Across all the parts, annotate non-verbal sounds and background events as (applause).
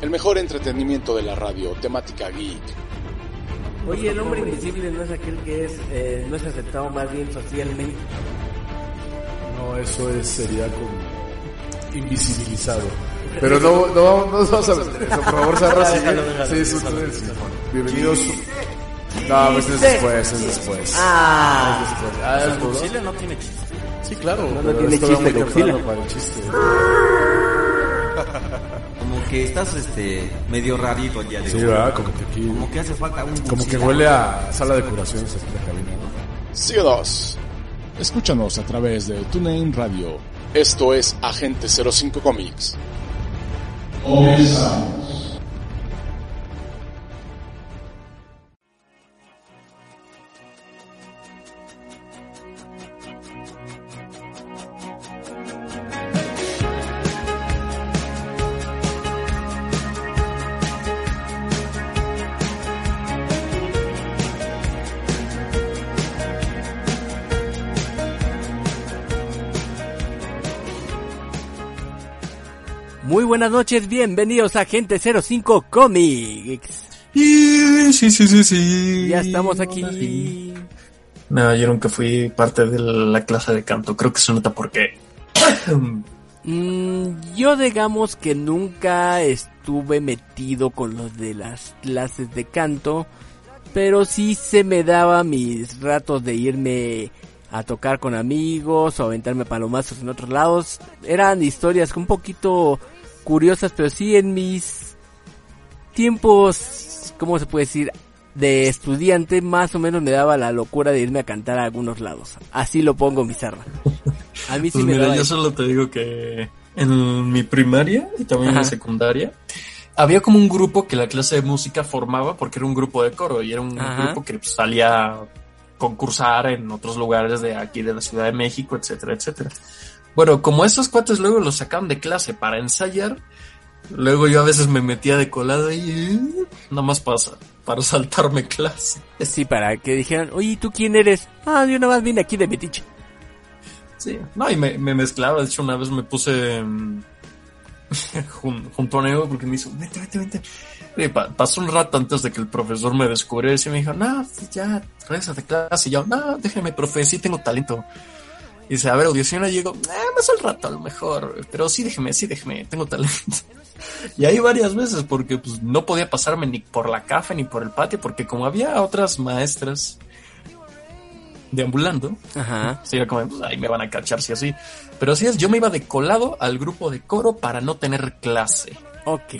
El mejor entretenimiento de la radio, temática geek. Oye, el hombre invisible no es aquel que es, eh, no es aceptado más bien socialmente. No, eso es, sería como invisibilizado. (laughs) Pero no, no, no vamos a meter eso, por favor, déjalo, Sí, es un- déjalo. sí, Bienvenidos. No, pues es después, es después. Ah. Es después. Ah, es duro. Godzilla no tiene chiste. Sí, claro. No, no tiene chiste, para el chiste. (laughs) Que estás este medio rarito el día de Sí, hoy. ¿verdad? Como que aquí... Como que hace falta un Como que huele a sala de curaciones la cabina, ¿no? Sigue dos. Escúchanos a través de TuneIn Radio. Esto es Agente 05 Comics. Muy buenas noches, bienvenidos a Agente 05 Comics. Sí, sí, sí, sí. Ya estamos aquí. Me oyeron que fui parte de la clase de canto. Creo que se nota por qué. (clears throat) Mm, yo digamos que nunca estuve metido con los de las clases de canto, pero sí se me daba mis ratos de irme a tocar con amigos o aventarme palomazos en otros lados. Eran historias un poquito curiosas, pero sí en mis tiempos, ¿cómo se puede decir? De estudiante, más o menos me daba la locura de irme a cantar a algunos lados. Así lo pongo, Bizarra. A mí sí Pues me mira, yo solo te digo que en mi primaria y también en mi secundaria había como un grupo que la clase de música formaba porque era un grupo de coro y era un Ajá. grupo que salía a concursar en otros lugares de aquí de la Ciudad de México, etcétera, etcétera. Bueno, como esos cuates luego los sacaban de clase para ensayar, luego yo a veces me metía de colado y nada más pasa para saltarme clase. Sí, para que dijeran, oye, ¿tú quién eres? Ah, yo nada más vine aquí de Metiche. Sí, no, y me, me mezclaba. De hecho, una vez me puse mm, (laughs) jun- junto a Neo porque me hizo, vente, vente, vente. Y pa- pasó un rato antes de que el profesor me descubriera y me dijo, no, pues ya, regresa de clase. Y yo, no, déjeme, profe, sí tengo talento. Y dice, a ver, audición. Y digo, eh, más al rato a lo mejor, pero sí déjeme, sí déjeme, tengo talento. (laughs) Y ahí varias veces porque pues no podía pasarme ni por la cafe ni por el patio porque como había otras maestras deambulando, Ajá. Sí, era como, pues, ahí me van a cachar si así. Pero así es, yo me iba de colado al grupo de coro para no tener clase. Ok.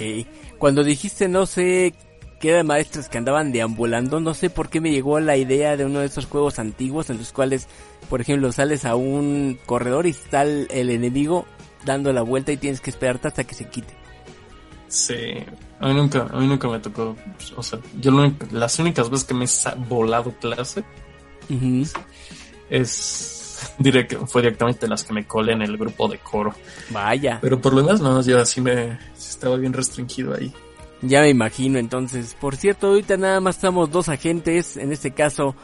Cuando dijiste no sé qué eran maestros que andaban deambulando, no sé por qué me llegó la idea de uno de esos juegos antiguos en los cuales, por ejemplo, sales a un corredor y está el, el enemigo dando la vuelta y tienes que esperarte hasta que se quite. Sí, a mí nunca, a mí nunca me tocó. O sea, yo lo las únicas veces que me he volado clase es direct, fue directamente las que me colé en el grupo de coro. Vaya, Pero por lo demás, no, yo así me estaba bien restringido ahí. Ya me imagino entonces. Por cierto, ahorita nada más estamos dos agentes. En este caso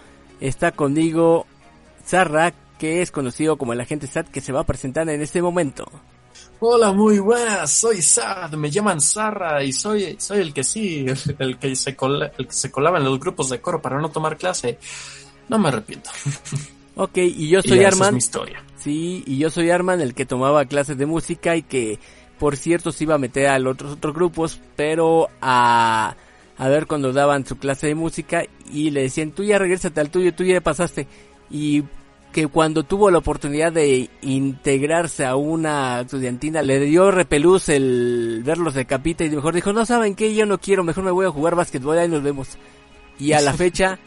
está conmigo Zarra, que es conocido como el agente SAT, que se va a presentar en este momento. Hola, muy buenas, soy Sad, me llaman Sarra y soy, soy el que sí, (laughs) el que se cola, el que se colaba en los grupos de coro para no tomar clase. No me arrepiento. (laughs) Ok, y yo Y soy ya, esa es Arman. mi historia. Sí, y yo soy Arman, el que tomaba clases de música y que por cierto se iba a meter a los otros, otros grupos, pero a, a ver cuando daban su clase de música y le decían, tú ya regrésate al tuyo, tú ya pasaste. Y que cuando tuvo la oportunidad de integrarse a una estudiantina le dio repelús el verlos de capita y mejor dijo, no saben qué, yo no quiero, mejor me voy a jugar básquetbol, ahí nos vemos. Y a la (laughs) fecha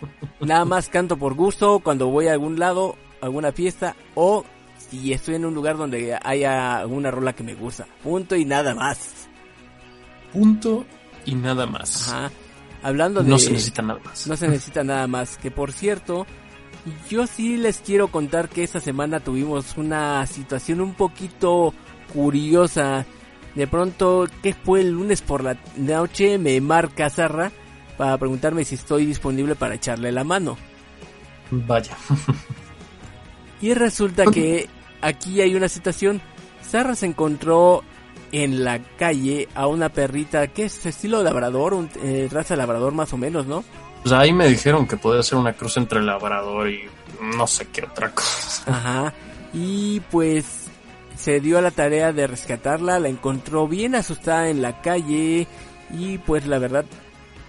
nada más canto por gusto cuando voy a algún lado, alguna fiesta o si estoy en un lugar donde haya alguna rola que me gusta. Punto y nada más. Punto y nada más. Ajá. Hablando de... No se necesita nada más. No se necesita nada más. Que por cierto, yo sí les quiero contar que esta semana tuvimos una situación un poquito curiosa. De pronto, que fue el lunes por la noche, me marca Zarra para preguntarme si estoy disponible para echarle la mano. Vaya. (laughs) Y resulta que aquí hay una situación. Zarra se encontró en la calle a una perrita que es estilo labrador, un, eh, raza labrador más o menos, ¿no? Pues ahí me dijeron que podía ser una cruz entre labrador y no sé qué otra cosa. Ajá. Y pues se dio a la tarea de rescatarla, la encontró bien asustada en la calle y pues la verdad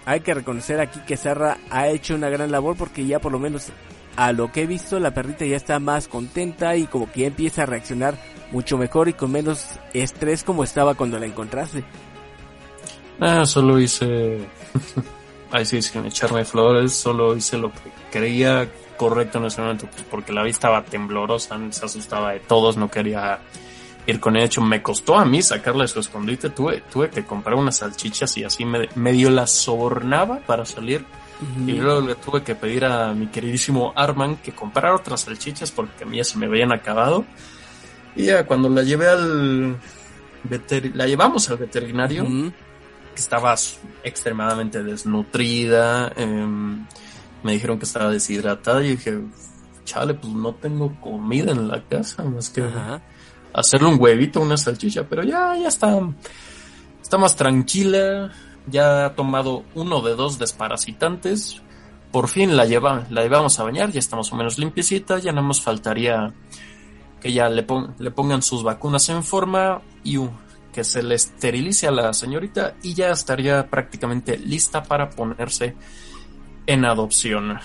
hay que reconocer aquí que Sarra ha hecho una gran labor porque ya por lo menos a lo que he visto la perrita ya está más contenta y como que ya empieza a reaccionar mucho mejor y con menos estrés como estaba cuando la encontraste. Ah, solo hice... (laughs) Ay, sí, sin echarme flores, solo hice lo que creía correcto en ese momento, pues porque la vi estaba temblorosa, se asustaba de todos, no quería ir con. De hecho, me costó a mí sacarla de su escondite, tuve, tuve que comprar unas salchichas y así me, medio la sobornaba para salir. Y luego le tuve que pedir a mi queridísimo Arman que comprara otras salchichas porque a mí ya se me habían acabado. Y ya cuando la llevé al la llevamos al veterinario, que estaba extremadamente desnutrida, em, me dijeron que estaba deshidratada y dije, chale, pues no tengo comida en la casa, más que hacerle un huevito, una salchicha, pero ya, ya está, está más tranquila, ya ha tomado uno de dos desparasitantes, por fin la lleva, la llevamos a bañar, ya está más o menos limpiecita, ya no nos faltaría que ya le, pon- le pongan sus vacunas en forma y uh, que se le esterilice a la señorita y ya estaría prácticamente lista para ponerse en adopción.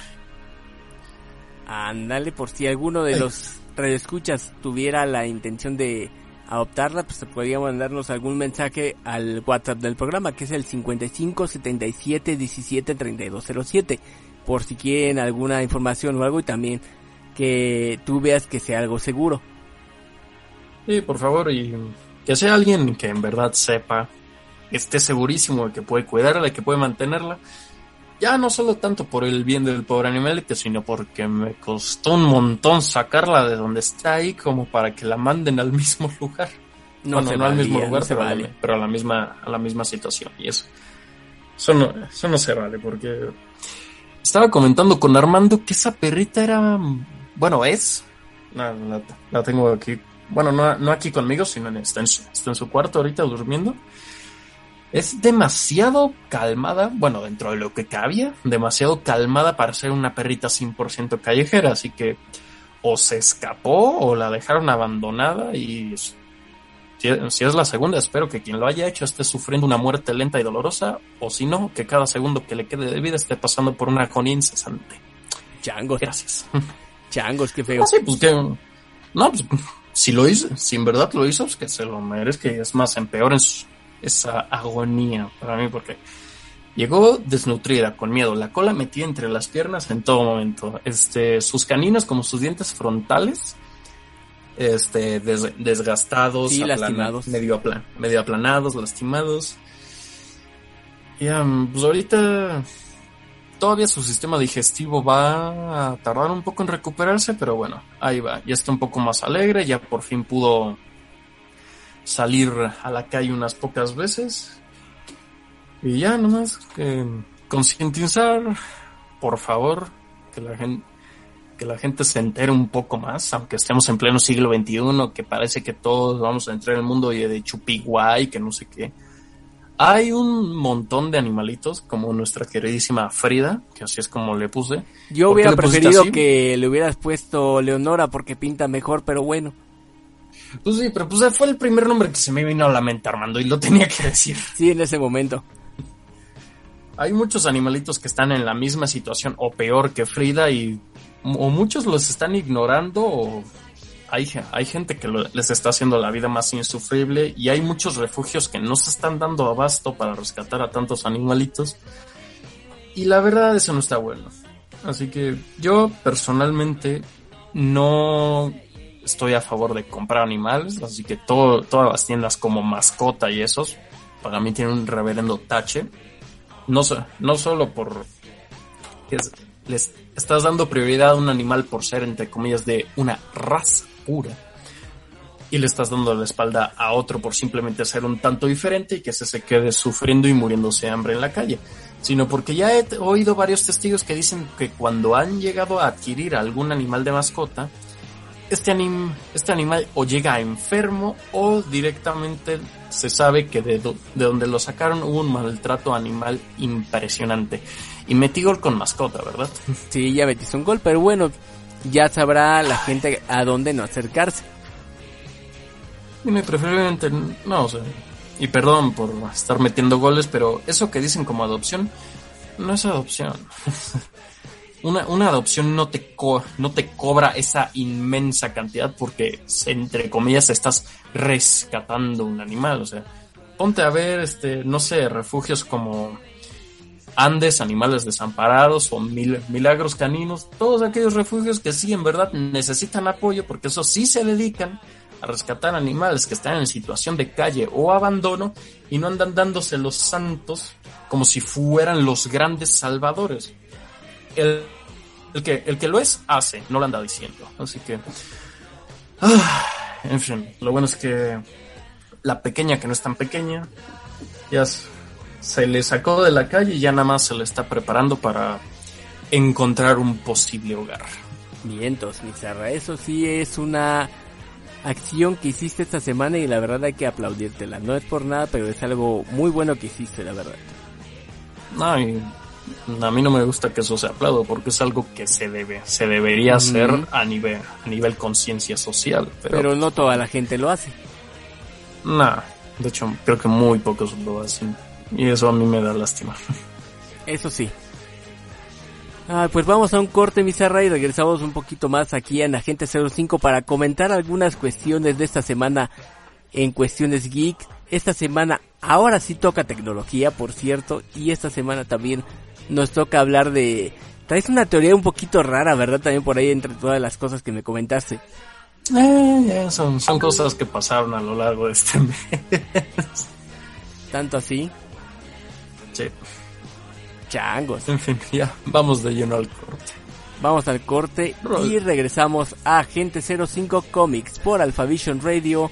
Ándale, por si alguno de los radioescuchas tuviera la intención de adoptarla, pues podría mandarnos algún mensaje al WhatsApp del programa, que es el 55 77 17 32 07, por si quieren alguna información o algo y también que tú veas que sea algo seguro. Sí, por favor, y que sea alguien que en verdad sepa, esté segurísimo de que puede cuidarla, que puede mantenerla. Ya no solo tanto por el bien del pobre animalito, sino porque me costó un montón sacarla de donde está ahí como para que la manden al (laughs) mismo lugar. No bueno, no al mismo valía, lugar, no se pero, a la- vale. pero a la misma, a la misma situación. Y eso, eso no, eso no se vale, porque estaba comentando con Armando que esa perrita era, bueno, es, la, la- la tengo aquí, bueno, no, no aquí conmigo, sino en, está, en su, está en su cuarto ahorita durmiendo. Es demasiado calmada, bueno, dentro de lo que cabía, demasiado calmada para ser una perrita 100% callejera, así que o se escapó o la dejaron abandonada y si, es la segunda, espero que quien lo haya hecho esté sufriendo una muerte lenta y dolorosa, o si no, que cada segundo que le quede de vida esté pasando por una agonía incesante. Changos, Gracias. changos, qué feo. Ah, sí, pues que. No, pues si lo hizo, si en verdad lo hizo, pues que se lo merezca y es más, empeoren su- esa agonía para mí, porque llegó desnutrida, con miedo, la cola metida entre las piernas en todo momento, este, sus caninos como sus dientes frontales, este, des- desgastados, Sí, aplana- lastimados. medio, medio aplanados, lastimados. Y um, pues ahorita todavía su sistema digestivo va a tardar un poco en recuperarse, pero bueno, ahí va, ya está un poco más alegre, ya por fin pudo salir a la calle unas pocas veces. Y ya nomás que concientizar, por favor, que la gente que la gente se entere un poco más, aunque estemos en pleno siglo XXI, que parece que todos vamos a entrar en el mundo de chupiguay, que no sé qué. Hay un montón de animalitos, como nuestra queridísima Frida, que así es como le puse. Yo ¿Por qué hubiera preferido que le hubieras puesto Leonora porque pinta mejor, pero bueno. Pues sí, pero pues fue el primer nombre que se me vino a la mente, Armando, y lo tenía que decir. Sí, en ese momento. Hay muchos animalitos que están en la misma situación o peor que Frida y o muchos los están ignorando o hay, hay gente que lo- les está haciendo la vida más insufrible y hay muchos refugios que no se están dando abasto para rescatar a tantos animalitos. Y la verdad eso no está bueno. Así que yo personalmente no estoy a favor de comprar animales, así que todo, todas las tiendas como mascota y esos, para mí tienen un reverendo tache. No, no solo por que es- les estás dando prioridad a un animal por ser, entre comillas, de una raza pura. Y le estás dando la espalda a otro por simplemente ser un tanto diferente y que se, se quede sufriendo y muriéndose de hambre en la calle. Sino porque ya he oído varios testigos que dicen que cuando han llegado a adquirir algún animal de mascota, este, anim- este animal o llega enfermo o directamente se sabe que de, do- de donde lo sacaron hubo un maltrato animal impresionante. Y metí gol con mascota, ¿verdad? (laughs) Sí, ya metiste un gol, pero bueno, ya sabrá la gente a dónde no acercarse. Y me preferiblemente, no, o sea, y perdón por estar metiendo goles, pero eso que dicen como adopción, no es adopción. (laughs) Una, una adopción no te, co- no te cobra esa inmensa cantidad porque, entre comillas, estás rescatando un animal. O sea, ponte a ver, este, no sé, refugios como Andes, Animales Desamparados o Mil- Milagros Caninos, todos aquellos refugios que sí en verdad necesitan apoyo porque eso sí se dedican a rescatar animales que están en situación de calle o abandono y no andan dándose los santos como si fueran los grandes salvadores. El, el que, el que lo es, hace, no lo anda diciendo. Así que... ah, en fin, lo bueno es que la pequeña que no es tan pequeña ya se le sacó de la calle y ya nada más se le está preparando para encontrar un posible hogar. Vientos, Mizarra, eso sí es una acción que hiciste esta semana y la verdad hay que aplaudírtela. No es por nada, pero es algo muy bueno que hiciste, la verdad. No, y a mí no me gusta que eso se aplaude porque es algo que se debe, se debería hacer a nivel, a nivel conciencia social. Pero, Pero no toda la gente lo hace. nah, de hecho creo que muy pocos lo hacen y eso a mí me da lástima. Eso sí. Ah, pues vamos a un corte, Mizarra, y regresamos un poquito más aquí en Agente 05 para comentar algunas cuestiones de esta semana en cuestiones geek. Esta semana ahora sí toca tecnología, por cierto, y esta semana también nos toca hablar de... Traes una teoría un poquito rara, ¿verdad? También por ahí entre todas las cosas que me comentaste. Eh, son, son cosas que pasaron a lo largo de este mes. Tanto así, Sí. changos. En fin, ya, vamos de lleno al corte. Vamos al corte Roll. y regresamos a Agente 05 Comics por Alphavision Radio,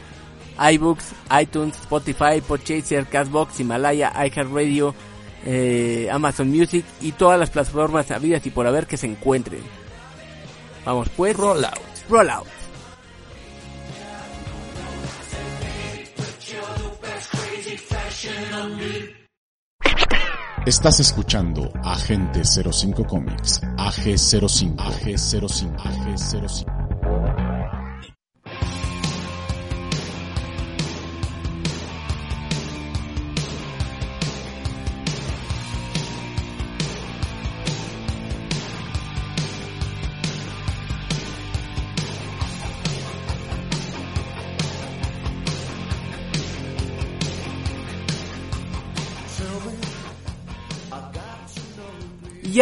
iBooks, iTunes, Spotify, Podchaser, Castbox, Himalaya, iHeartRadio, eh, Amazon Music y todas las plataformas habidas y por haber que se encuentren. Vamos pues, Roll out. roll out. Estás escuchando Agente 05 Comics, AG05, AG05, AG05.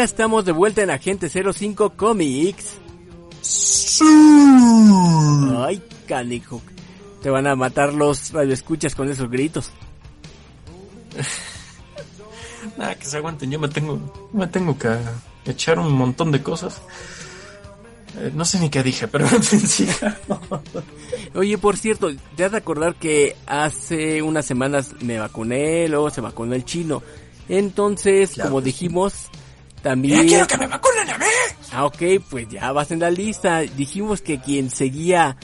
Ya estamos de vuelta en Agente 05 Comics. Ay, canijo. Te van a matar los radioescuchas con esos gritos. Nada, (laughs) que se aguanten, yo me tengo, me tengo que echar un montón de cosas. Eh, no sé ni qué dije, pero. (laughs) Oye, por cierto, te has de acordar que hace unas semanas me vacuné, luego se vacunó el chino. Entonces, Claro como sí. También... quiero que me vacunen a mí! Ah, ok, pues ya vas en la lista. Dijimos que quien seguía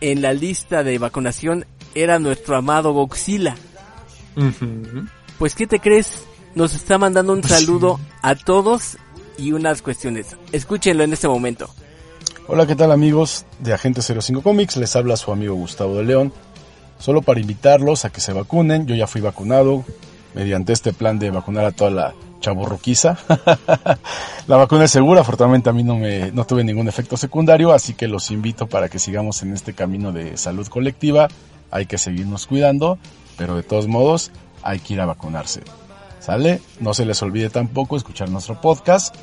en la lista de vacunación era nuestro amado Godzilla. Ujú. Pues, ¿qué te crees? Nos está mandando un saludo a todos y unas cuestiones. Escúchenlo en este momento. Hola, ¿qué tal amigos de Agente 05 Comics? Les habla su amigo Gustavo de León. Solo para invitarlos a que se vacunen. Yo ya fui vacunado mediante este plan de vacunar a toda la chaburruquiza. (laughs) la vacuna es segura, afortunadamente a mí no me no tuve ningún efecto secundario, así que los invito para que sigamos en este camino de salud colectiva. Hay que seguirnos cuidando, pero de todos modos hay que ir a vacunarse. ¿Sale? No se les olvide tampoco escuchar nuestro podcast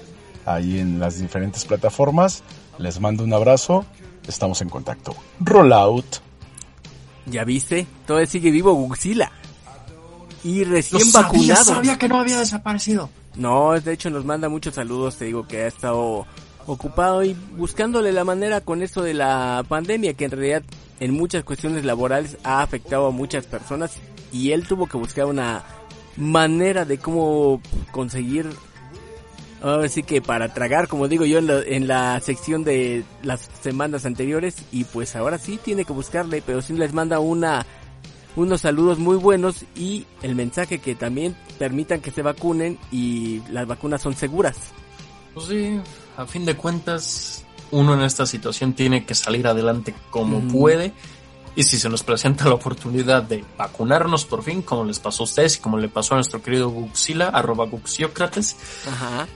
ahí en las diferentes plataformas. Les mando un abrazo. Estamos en contacto. Rollout. ¿Ya viste? Todavía sigue vivo Godzilla. Y recién vacunado. sabía que no había desaparecido. No, de hecho nos manda muchos saludos, te digo que ha estado ocupado y buscándole la manera con esto de la pandemia, que en realidad en muchas cuestiones laborales ha afectado a muchas personas y él tuvo que buscar una manera de cómo conseguir, ahora sí que para tragar, como digo yo en la, en la sección de las semanas anteriores y pues ahora sí tiene que buscarle, pero sí les manda una unos saludos muy buenos y el mensaje que también permitan que se vacunen y las vacunas son seguras. Pues sí, a fin de cuentas, uno en esta situación tiene que salir adelante como puede. Y si se nos presenta la oportunidad de vacunarnos por fin, como les pasó a ustedes y como le pasó a nuestro querido Guxila, arroba Guxiócrates, Ajá.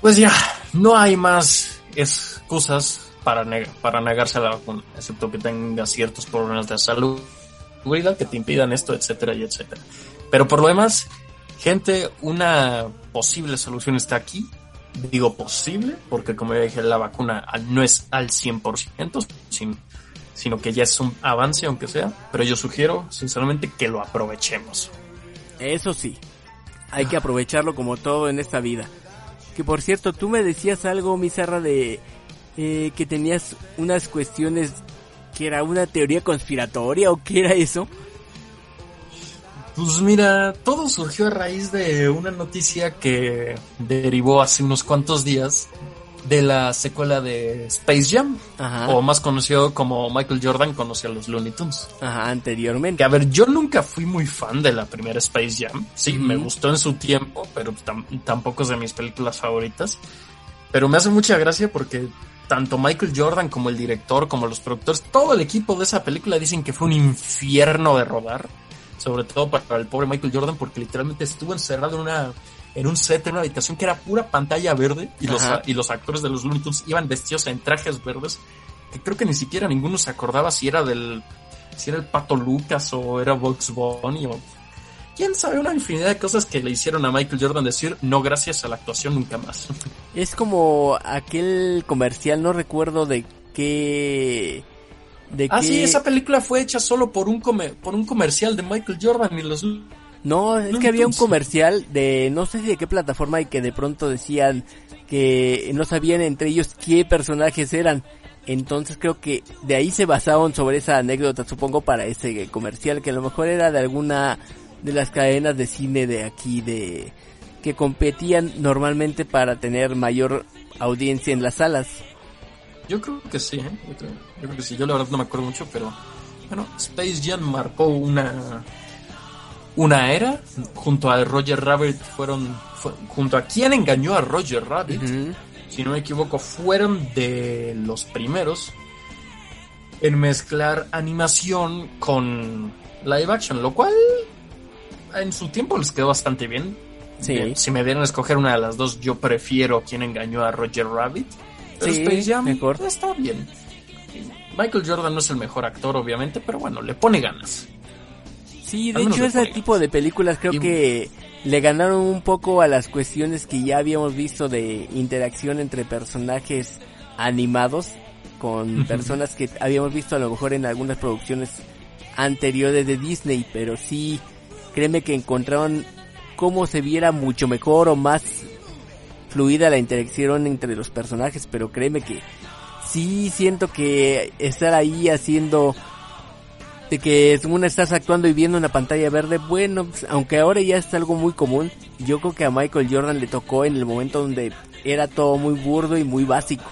pues ya, no hay más excusas para, neg- para negarse a la vacuna, excepto que tenga ciertos problemas de salud, que te impidan esto, etcétera y etcétera. Pero por lo demás, gente, una posible solución está aquí. Digo posible, porque como ya dije, la vacuna no es al 100%, sino, sino que ya es un avance, aunque sea. Pero yo sugiero, sinceramente, que lo aprovechemos. Eso sí, hay que aprovecharlo como todo en esta vida. Que por cierto, tú me decías algo, Mizarra, de eh, que tenías unas cuestiones que era una teoría conspiratoria o qué era eso. Pues mira, todo surgió a raíz de una noticia que derivó hace unos cuantos días de la secuela de Space Jam, Ajá. o más conocido como Michael Jordan conoció a los Looney Tunes. Ajá, anteriormente. Que a ver, yo nunca fui muy fan de la primera Space Jam. Sí, me gustó en su tiempo, pero tam- tampoco es de mis películas favoritas. Pero me hace mucha gracia porque tanto Michael Jordan como el director, como los productores, todo el equipo de esa película dicen que fue un infierno de rodar. Sobre todo para el pobre Michael Jordan porque literalmente estuvo encerrado en una en un set, en una habitación que era pura pantalla verde y los, y los actores de los Looney Tunes iban vestidos en trajes verdes que creo que ni siquiera ninguno se acordaba si era del si era el Pato Lucas o era Bugs Bunny o quién sabe una infinidad de cosas que le hicieron a Michael Jordan decir no gracias a la actuación nunca más. (laughs) Es como aquel comercial, no recuerdo de qué... De ah qué... sí, esa película fue hecha solo por un come- por un comercial de Michael Jordan y los No, es que había un comercial de no sé si de qué plataforma y que de pronto decían que no sabían entre ellos qué personajes eran. Entonces creo que de ahí se basaron sobre esa anécdota, supongo, para ese comercial que a lo mejor era de alguna de las cadenas de cine de aquí de que competían normalmente para tener mayor audiencia en las salas. Yo creo que sí, ¿eh? yo, creo, yo creo que sí. Yo la verdad no me acuerdo mucho, pero bueno, Space Jam marcó una una era junto a Roger Rabbit fueron fue- junto a quien engañó a Roger Rabbit, si no me equivoco, fueron de los primeros en mezclar animación con live action, lo cual en su tiempo les quedó bastante bien. Sí. Bien, Si me dieran a escoger una de las dos, yo prefiero quien engañó a Roger Rabbit. Pero Sí, Space Jam mejor. está bien. Michael Jordan no es el mejor actor, obviamente, pero bueno, le pone ganas. Sí, de hecho ese tipo de películas creo Y- que le ganaron un poco a las cuestiones que ya habíamos visto de interacción entre personajes animados con personas que habíamos visto a lo mejor en algunas producciones anteriores de Disney, pero sí, créeme que encontraron cómo se viera mucho mejor o más fluida la interacción entre los personajes, pero créeme que sí siento que estar ahí haciendo de que según estás actuando y viendo una pantalla verde, bueno, pues, aunque ahora ya es algo muy común, yo creo que a Michael Jordan le tocó en el momento donde era todo muy burdo y muy básico.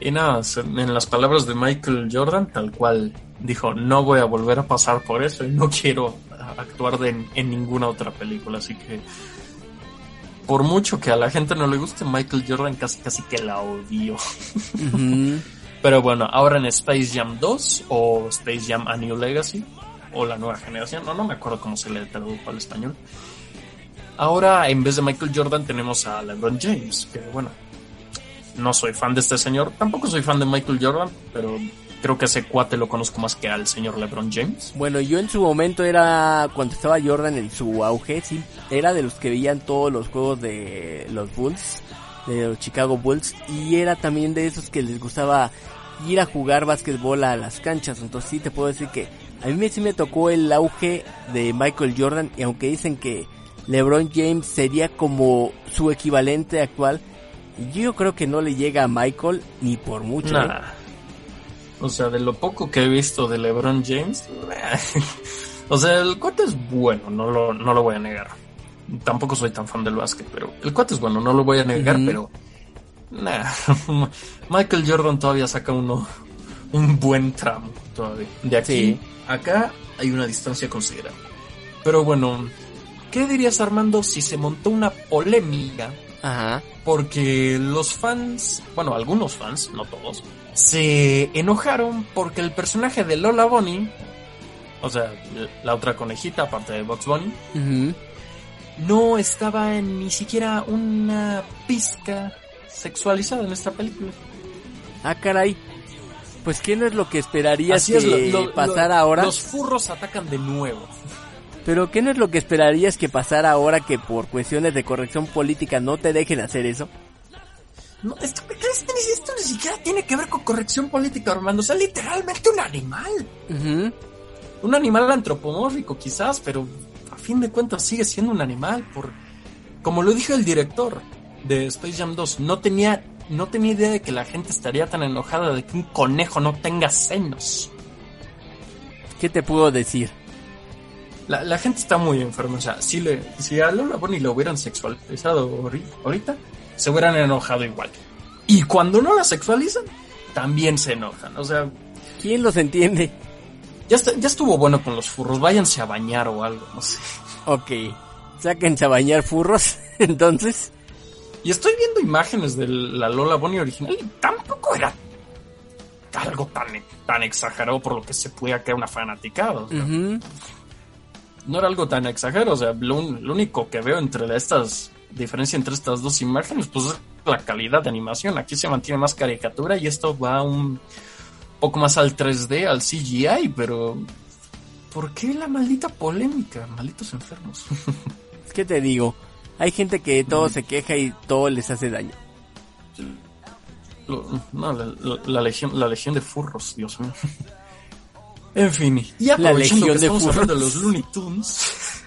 Y nada, en las palabras de Michael Jordan, tal cual dijo, no voy a volver a pasar por eso y no quiero actuar de- en ninguna otra película, así que por mucho que a la gente no le guste, Michael Jordan casi casi que la odio. Ujú. Pero bueno, ahora en Space Jam 2 o Space Jam A New Legacy o la nueva generación, no, no me acuerdo cómo se le tradujo al español. Ahora en vez de Michael Jordan tenemos a LeBron James, que bueno, no soy fan de este señor, tampoco soy fan de Michael Jordan, pero creo que ese cuate lo conozco más que al señor LeBron James. Bueno, yo en su momento era, cuando estaba Jordan en su auge, sí, era de los que veían todos los juegos de los Bulls, de los Chicago Bulls, y era también de esos que les gustaba ir a jugar básquetbol a las canchas, entonces sí te puedo decir que a mí sí me tocó el auge de Michael Jordan, y aunque dicen que LeBron James sería como su equivalente actual, yo creo que no le llega a Michael ni por mucho. ¿eh? O sea, de lo poco que he visto de LeBron James, (laughs) o sea, el cuate es bueno, no lo, no lo voy a negar. Tampoco soy tan fan del básquet, pero el cuate es bueno, no lo voy a negar, pero nah, (laughs) Michael Jordan todavía saca uno un buen tramo todavía. De aquí Sí. acá hay una distancia considerable. Pero bueno, ¿qué dirías Armando si se montó una polémica Ajá. porque los fans, bueno, algunos fans, no todos, se enojaron porque el personaje de Lola Bunny, o sea, la otra conejita aparte de Box Bunny, no estaba en ni siquiera una pizca sexualizada en esta película. Ah, caray. Pues, ¿qué no es lo que esperarías Así que es, lo- lo- pasara lo- ahora? Los furros atacan de nuevo. Pero, ¿qué no es lo que esperarías que pasara ahora que por cuestiones de corrección política no te dejen hacer eso? No, esto, esto ni- siquiera tiene que ver con corrección política, Armando. O sea, literalmente un animal. Un animal antropomórfico quizás, pero a fin de cuentas sigue siendo un animal por como lo dijo el director de Space Jam 2, no tenía no tenía idea de que la gente estaría tan enojada de que un conejo no tenga senos. ¿Qué te puedo decir? La, la gente está muy enferma, o sea, si le si a Lola Bunny lo hubieran sexualizado ahori- ahorita, se hubieran enojado igual. Y cuando no la sexualizan, también se enojan, o sea, ¿Quién los entiende? ya, está- ya estuvo bueno con los furros, váyanse a bañar o algo, no sé. Ok. Sáquense a bañar furros, (laughs) entonces. Y estoy viendo imágenes de la Lola Bunny original y tampoco era algo tan, tan exagerado por lo que se puede creer una fanaticada. o sea, Ujú. No era algo tan exagerado. O sea, lo único que veo entre estas diferencia entre estas dos imágenes, pues es la calidad de animación. Aquí se mantiene más caricatura y esto va un poco más al 3D, al CGI, pero ¿por qué la maldita polémica? Malditos enfermos. (laughs) ¿Qué te digo? Hay gente que todo se queja y todo les hace daño. Lo- no, la, la- la legión, la legión de furros, Dios mío. (laughs) En fin, y aprovechando legión que de estamos hablando de los Looney Tunes,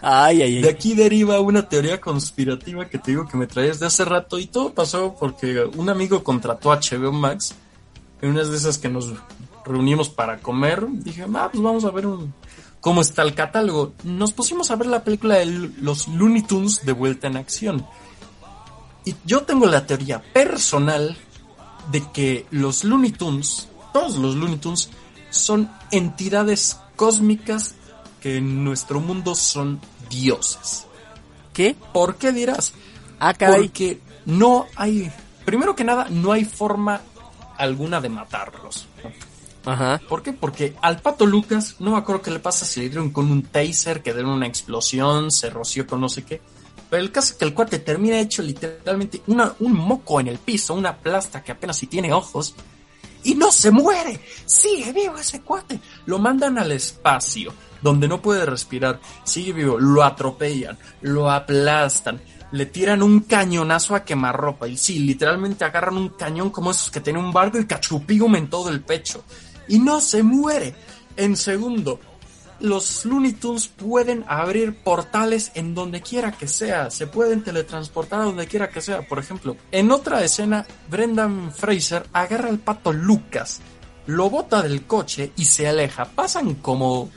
Ay, ay, de aquí deriva una teoría conspirativa que te digo que me traes de hace rato y todo pasó porque un amigo contrató a HBO Max en unas de esas que nos reunimos para comer. Dije, ah, pues vamos a ver un, cómo está el catálogo. Nos pusimos a ver la película de los Looney Tunes de vuelta en acción. Y yo tengo la teoría personal de que los Looney Tunes, todos los Looney Tunes, son entidades cósmicas que en nuestro mundo son dioses. ¿Qué? ¿Por qué dirás? Ah, caray. Porque no hay, primero que nada, no hay forma alguna de matarlos. Ajá. ¿Por qué? Porque al pato Lucas, no me acuerdo qué le pasa si le dieron con un taser, que dieron una explosión, se roció con no sé qué. Pero el caso es que el cuate termina hecho literalmente una, un moco en el piso, una plasta que apenas si tiene ojos, y no se muere. Sigue vivo ese cuate. Lo mandan al espacio, donde no puede respirar. Sigue vivo. Lo atropellan, lo aplastan. Le tiran un cañonazo a quemarropa. Y sí, literalmente agarran un cañón como esos que tiene un barco y cachupigum en todo el pecho. Y no se muere. En segundo, los Looney Tunes pueden abrir portales en donde quiera que sea, se pueden teletransportar a donde quiera que sea. Por ejemplo, en otra escena, Brendan Fraser agarra al pato Lucas, lo bota del coche y se aleja. Pasan como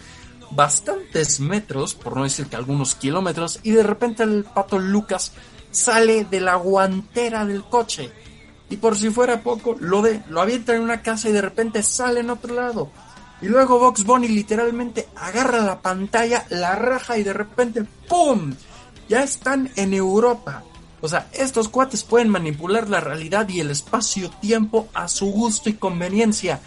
bastantes metros, por no decir que algunos kilómetros, y de repente el pato Lucas sale de la guantera del coche. Y por si fuera poco, lo, de, lo avienta en una casa y de repente sale en otro lado. Y luego Box Bunny literalmente agarra la pantalla, la raja y de repente ¡pum! ya están en Europa. O sea, estos cuates pueden manipular la realidad y el espacio-tiempo a su gusto y conveniencia.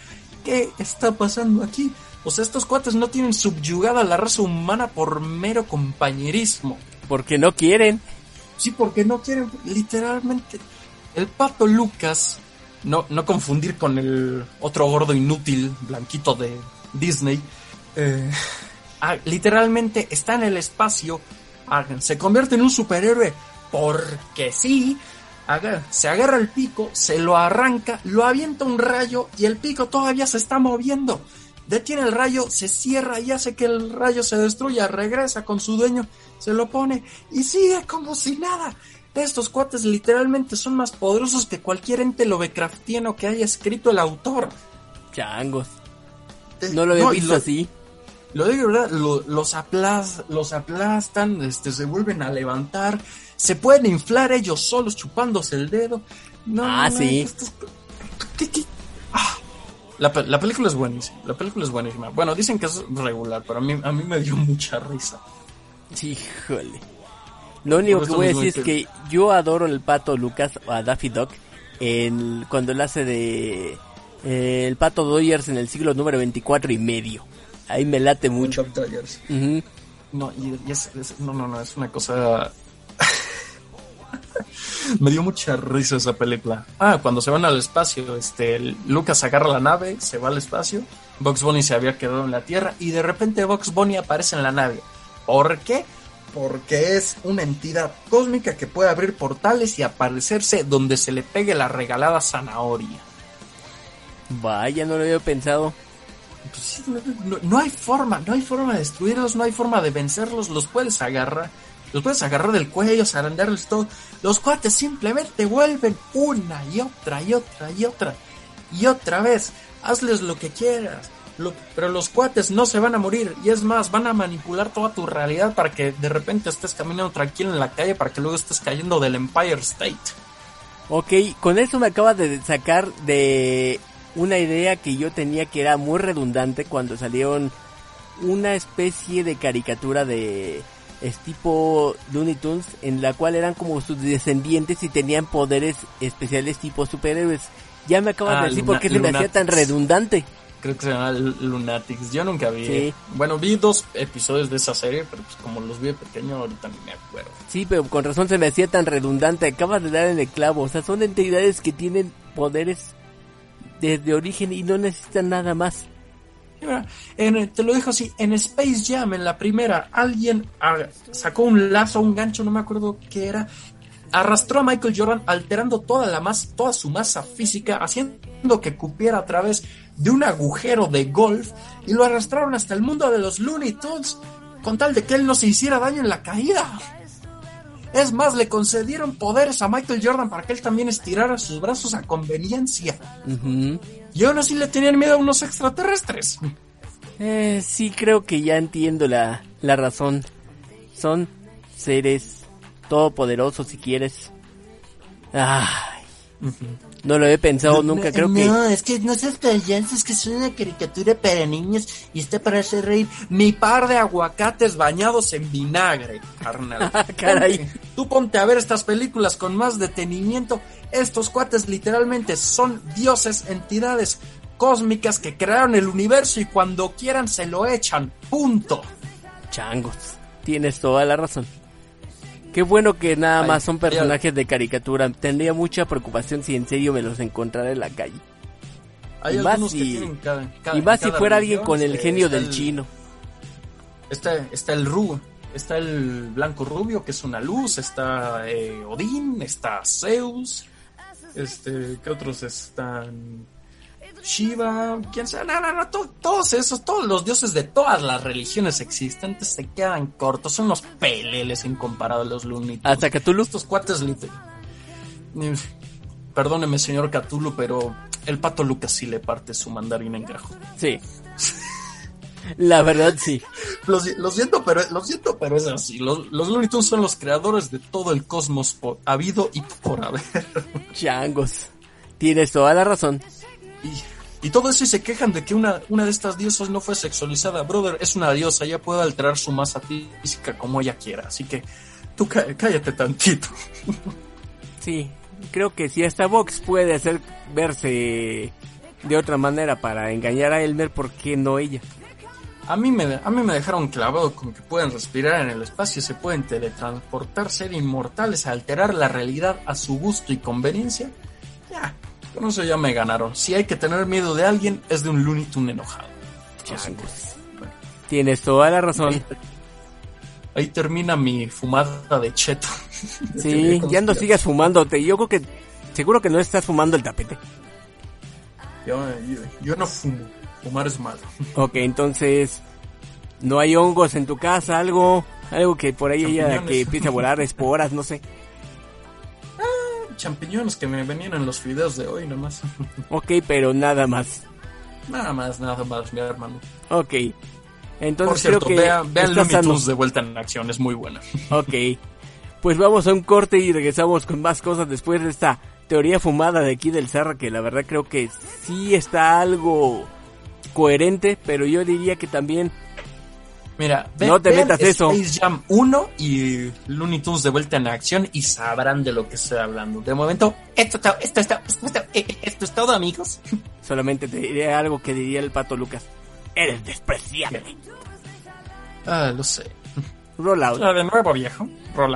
¿Qué está pasando aquí? O sea, estos cuates no tienen subyugada a la raza humana por mero compañerismo. Porque no quieren. Sí, porque no quieren, literalmente. El pato Lucas, no, no confundir con el otro gordo inútil, blanquito de Disney, eh, ah, literalmente está en el espacio, ah, se convierte en un superhéroe porque sí, se agarra el pico, se lo arranca, lo avienta un rayo y el pico todavía se está moviendo. Detiene el rayo, se cierra y hace que el rayo se destruya, regresa con su dueño, se lo pone y sigue como si nada. Estos cuates literalmente son más poderosos que cualquier ente lovecraftiano que haya escrito el autor. Changos. No lo había No, visto lo- así. Lo digo, ¿verdad? Lo- los, aplas- los aplastan, este, se vuelven a levantar, se pueden inflar ellos solos chupándose el dedo. No, Ah, no, sí. ¿qué- qué? La, la película es buenísima, la película es buenísima. Bueno, dicen que es regular, pero a mí, a mí me dio mucha risa. Híjole. Lo único que voy a decir es que- yo adoro el pato Lucas o a Daffy Duck en, cuando él hace de eh, el pato Dodgers en el siglo número 24 y medio. Ahí me late mucho. No, y, y es, es- no, no, no, es una cosa... (laughs) Me dio mucha risa esa película. Ah, cuando se van al espacio, este, Lucas agarra la nave, se va al espacio, Box Bunny se había quedado en la Tierra y de repente Box Bunny aparece en la nave. ¿Por qué? Porque es una entidad cósmica que puede abrir portales y aparecerse donde se le pegue la regalada zanahoria. Vaya, no lo había pensado. Pues no- no hay forma, no hay forma de destruirlos, no hay forma de vencerlos, los puedes agarrar, los puedes agarrar del cuello, zarandearles todo. Los cuates simplemente vuelven una y otra y otra y otra y otra vez. Hazles lo que quieras. Pero los cuates no se van a morir y es más, van a manipular toda tu realidad para que de repente estés caminando tranquilo en la calle para que luego estés cayendo del Empire State. Ok, con eso me acaba de sacar de una idea que yo tenía que era muy redundante cuando salieron una especie de caricatura de es tipo Looney Tunes en la cual eran como sus descendientes y tenían poderes especiales tipo superhéroes. Ya me acabas Ah, de decir Luna- por qué se me hacía tan redundante. Creo que se llama Lunatics. Yo nunca vi. Sí. Bueno, vi dos episodios de esa serie, pero pues como los vi de pequeño, ahorita ni me acuerdo. Sí, pero con razón se me hacía tan redundante. Acabas de dar en el clavo. O sea, son entidades que tienen poderes desde origen y no necesitan nada más. En- te lo dejo así, en Space Jam, en la primera, alguien ah, sacó un lazo, un gancho, no me acuerdo qué era, arrastró a Michael Jordan alterando toda la mas- toda su masa física, haciendo que cupiera a través de un agujero de golf y lo arrastraron hasta el mundo de los Looney Tunes con tal de que él no se hiciera daño en la caída. Es más, le concedieron poderes a Michael Jordan para que él también estirara sus brazos a conveniencia. Ujú. Y aún así le tenían miedo a unos extraterrestres. Eh, sí, creo que ya entiendo la, la razón. Son seres todopoderosos, si quieres. Ay, no lo he pensado nunca. Creo que No, es que no seas payaso, es que es una caricatura para niños y está para hacer reír. mi par de aguacates bañados en vinagre, carnal. (laughs) Caray. Ponte- tú ponte a ver estas películas con más detenimiento. Estos cuates literalmente son dioses, entidades cósmicas que crearon el universo y cuando quieran se lo echan. Punto. changos. Tienes toda la razón. Qué bueno que nada Ay, más son personajes de caricatura. Tendría mucha preocupación si en serio me los encontrara en la calle. Hay Y más si- cada- cada- y más si fuera alguien con el este, genio del el- chino. Está, está el Ru, está el blanco rubio, que es una luz, está eh, Odín, está Zeus, este, ¿qué otros están? Shiva, quién sea, no, no, no, to- todos esos, todos los dioses de todas las religiones existentes se quedan cortos, son los peleles en comparado a los Looney. Hasta Cthulhu. Estos cuates, perdóneme señor Cthulhu, pero el pato Lucas sí le parte su mandarín en gajo. Sí. La verdad sí. Lo siento, pero lo siento, pero es así. Los, los Looney Tunes son los creadores de todo el cosmos por habido y por haber. Changos. Tienes toda la razón. Y, y todo eso y se quejan de que una, una de estas diosas no fue sexualizada. Brother, es una diosa, ella puede alterar su masa física como ella quiera. Así que tú cá- cállate tantito. (laughs) Sí, creo que si hasta Vox puede hacer verse de otra manera para engañar a Elmer, ¿por qué no ella? A mí, me, a mí me dejaron clavado con que pueden respirar en el espacio, se pueden teletransportar, ser inmortales, alterar la realidad a su gusto y conveniencia. Ya, con eso ya me ganaron. Si hay que tener miedo de alguien, es de un Looney Tunes enojado. Bueno, Tienes toda la razón. ahí termina mi fumada de cheto. (laughs) (laughs) Sí, ya no sigas fumándote. Yo creo que seguro que no estás fumando el tapete. Yo, yo, yo no fumo, fumar es malo. (laughs) Ok, entonces no hay hongos en tu casa, algo, algo que por ahí haya que empiece a volar esporas, no sé. Champiñones que me venían en los videos de hoy nomás. (laughs) Ok, pero nada más. nada más, nada más, mi hermano. Ok. Entonces Por cierto, creo que vean, vean Looney de vuelta en acción, es muy buena. (laughs) Ok. Pues vamos a un corte y regresamos con más cosas después de esta teoría fumada de aquí del Zarra que la verdad creo que sí está algo coherente, pero yo diría que también Mira, No te metas eso. Space Jam 1 y Looney Tunes de vuelta en acción y sabrán de lo que estoy hablando. De momento, esto está, esto está, esto está, esto es todo, amigos. (laughs) solamente te diré algo que diría el pato Lucas. Eres despreciable. Ah, lo sé. Roll out. Ah, de nuevo, viejo. Roll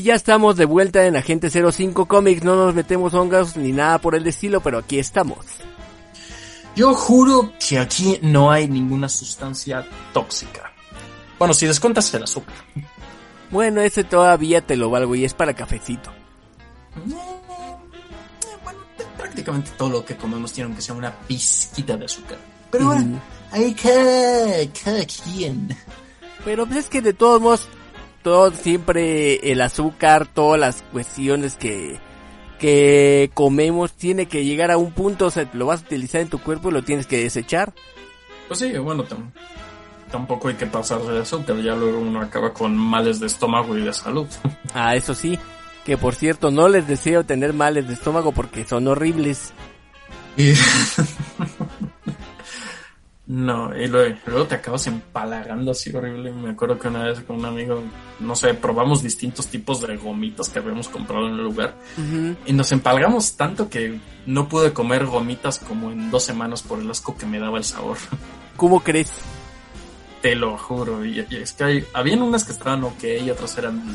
Y ya estamos de vuelta en Agente 05 Comics. No nos metemos hongos ni nada por el estilo, pero aquí estamos. Yo juro que aquí no hay ninguna sustancia tóxica. Bueno, si descontas el azúcar. Bueno, ese todavía te lo valgo y es para cafecito. Eh, bueno, prácticamente todo lo que comemos tiene que ser una pizquita de azúcar. Pero bueno, ahí cada, cada quien. Pero pues es que de todos modos, todo siempre el azúcar, todas las cuestiones que, que comemos tiene que llegar a un punto, o sea, lo vas a utilizar en tu cuerpo y lo tienes que desechar. Pues sí, bueno, tam- tampoco hay que pasarse de azúcar. Ya luego uno acaba con males de estómago y de salud. (laughs) Ah, eso sí, que por cierto no les deseo tener males de estómago porque son horribles. Y... (laughs) no, y luego, luego te acabas empalagando así horrible. Me acuerdo que una vez con un amigo, no sé, probamos distintos tipos de gomitas que habíamos comprado en el lugar. Y nos empalagamos tanto que no pude comer gomitas como en dos semanas por el asco que me daba el sabor. (laughs) ¿Cómo crees? Te lo juro. Y, y es que hay, habían unas que estaban ok y otras eran...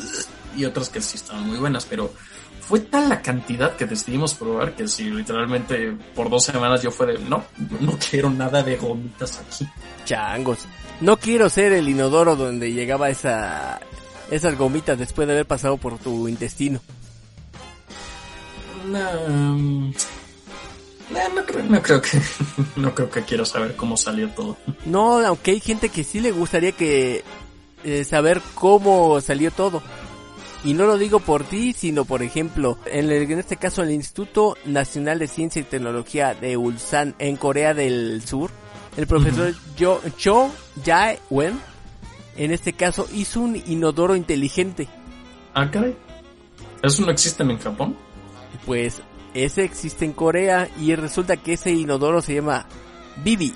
Y otras que sí estaban muy buenas, pero fue tal la cantidad que decidimos probar que si literalmente por dos semanas yo fue de... No, no quiero nada de gomitas aquí. Changos. No quiero ser el inodoro donde llegaba esa esas gomitas después de haber pasado por tu intestino. No, mm, no, no creo, no creo que... (laughs) No creo que quiero saber cómo salió todo. No, aunque hay gente que sí le gustaría que eh, saber cómo salió todo. Y no lo digo por ti, sino por ejemplo, en, el- en este caso el Instituto Nacional de Ciencia y Tecnología de Ulsan en Corea del Sur, el profesor Jo- Cho Jae-wen, en este caso hizo un inodoro inteligente. Ah, caray. ¿Eso no existe en Japón? Pues ese existe en Corea y resulta que ese inodoro se llama Bibi.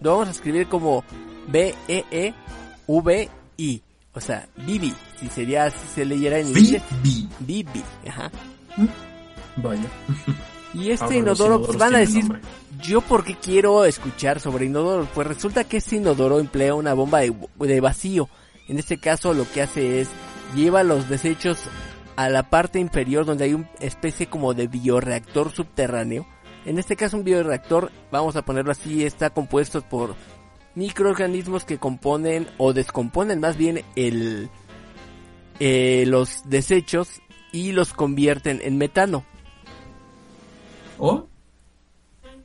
Lo vamos a escribir como B-E-E-V-I. O sea, Bibi. Si sería, si se leyera en inglés. Bibi. Bibi. Ajá. Vaya. Y este inodoro, pues van a decir, yo por qué quiero escuchar sobre inodoros. Pues resulta que este inodoro emplea una bomba de, de vacío. En este caso lo que hace es, lleva los desechos a la parte inferior donde hay una especie como de bioreactor subterráneo. En este caso un bioreactor, vamos a ponerlo así, está compuesto por microorganismos que componen o descomponen más bien el eh, los desechos y los convierten en metano. ¿Oh?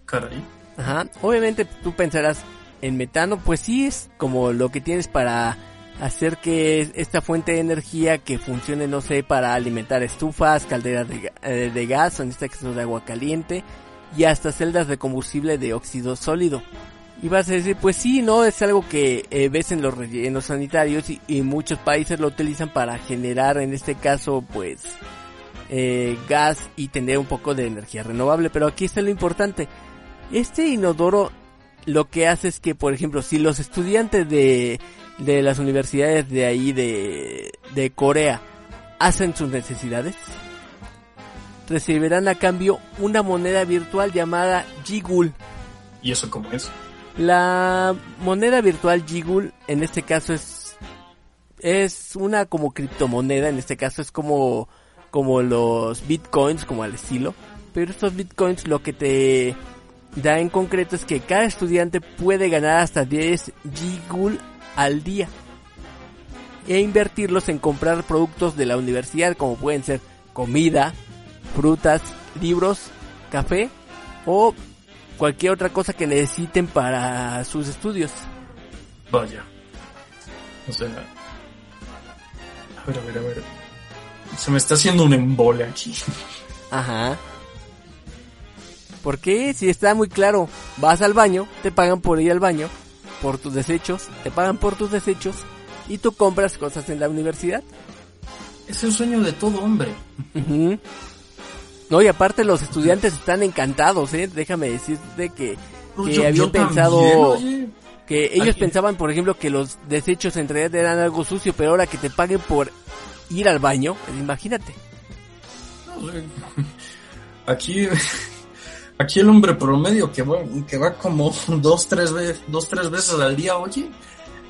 Caray. Ajá. Obviamente tú pensarás en metano, pues sí es como lo que tienes para hacer que esta fuente de energía que funcione, no sé, para alimentar estufas, calderas de, eh, de gas, o en este caso de agua caliente, y hasta celdas de combustible de óxido sólido. Y vas a decir, pues sí, no, es algo que eh, ves en los rellenos sanitarios y, muchos países lo utilizan para generar, en este caso, pues, eh, gas y tener un poco de energía renovable. Pero aquí está lo importante. Este inodoro lo que hace es que, por ejemplo, si los estudiantes de, de las universidades de ahí de, de Corea hacen sus necesidades, recibirán a cambio una moneda virtual llamada Jigul. ¿Y eso cómo es? La moneda virtual Jigul en este caso es es una como criptomoneda, en este caso es como como los bitcoins, como al estilo, pero estos bitcoins lo que te da en concreto es que cada estudiante puede ganar hasta 10 Jigul al día e invertirlos en comprar productos de la universidad como pueden ser comida, frutas, libros, café o cualquier otra cosa que necesiten para sus estudios. Vaya. O sea. A ver, a ver, a ver. Se me está haciendo un embole aquí. Ajá. Porque si está muy claro, vas al baño, te pagan por ir al baño, por tus desechos, te pagan por tus desechos y tú compras cosas en la universidad. Es el sueño de todo hombre. Ujú. No, y aparte los estudiantes están encantados, ¿eh? Déjame decirte que, Pues que yo- habían yo pensado... también, oye. Que ellos Ay. pensaban, por ejemplo, que los desechos en realidad eran algo sucio, pero ahora que te paguen por ir al baño, imagínate. (laughs) Aquí, aquí el hombre promedio que va, que va como dos, tres veces, dos, tres veces al día, oye,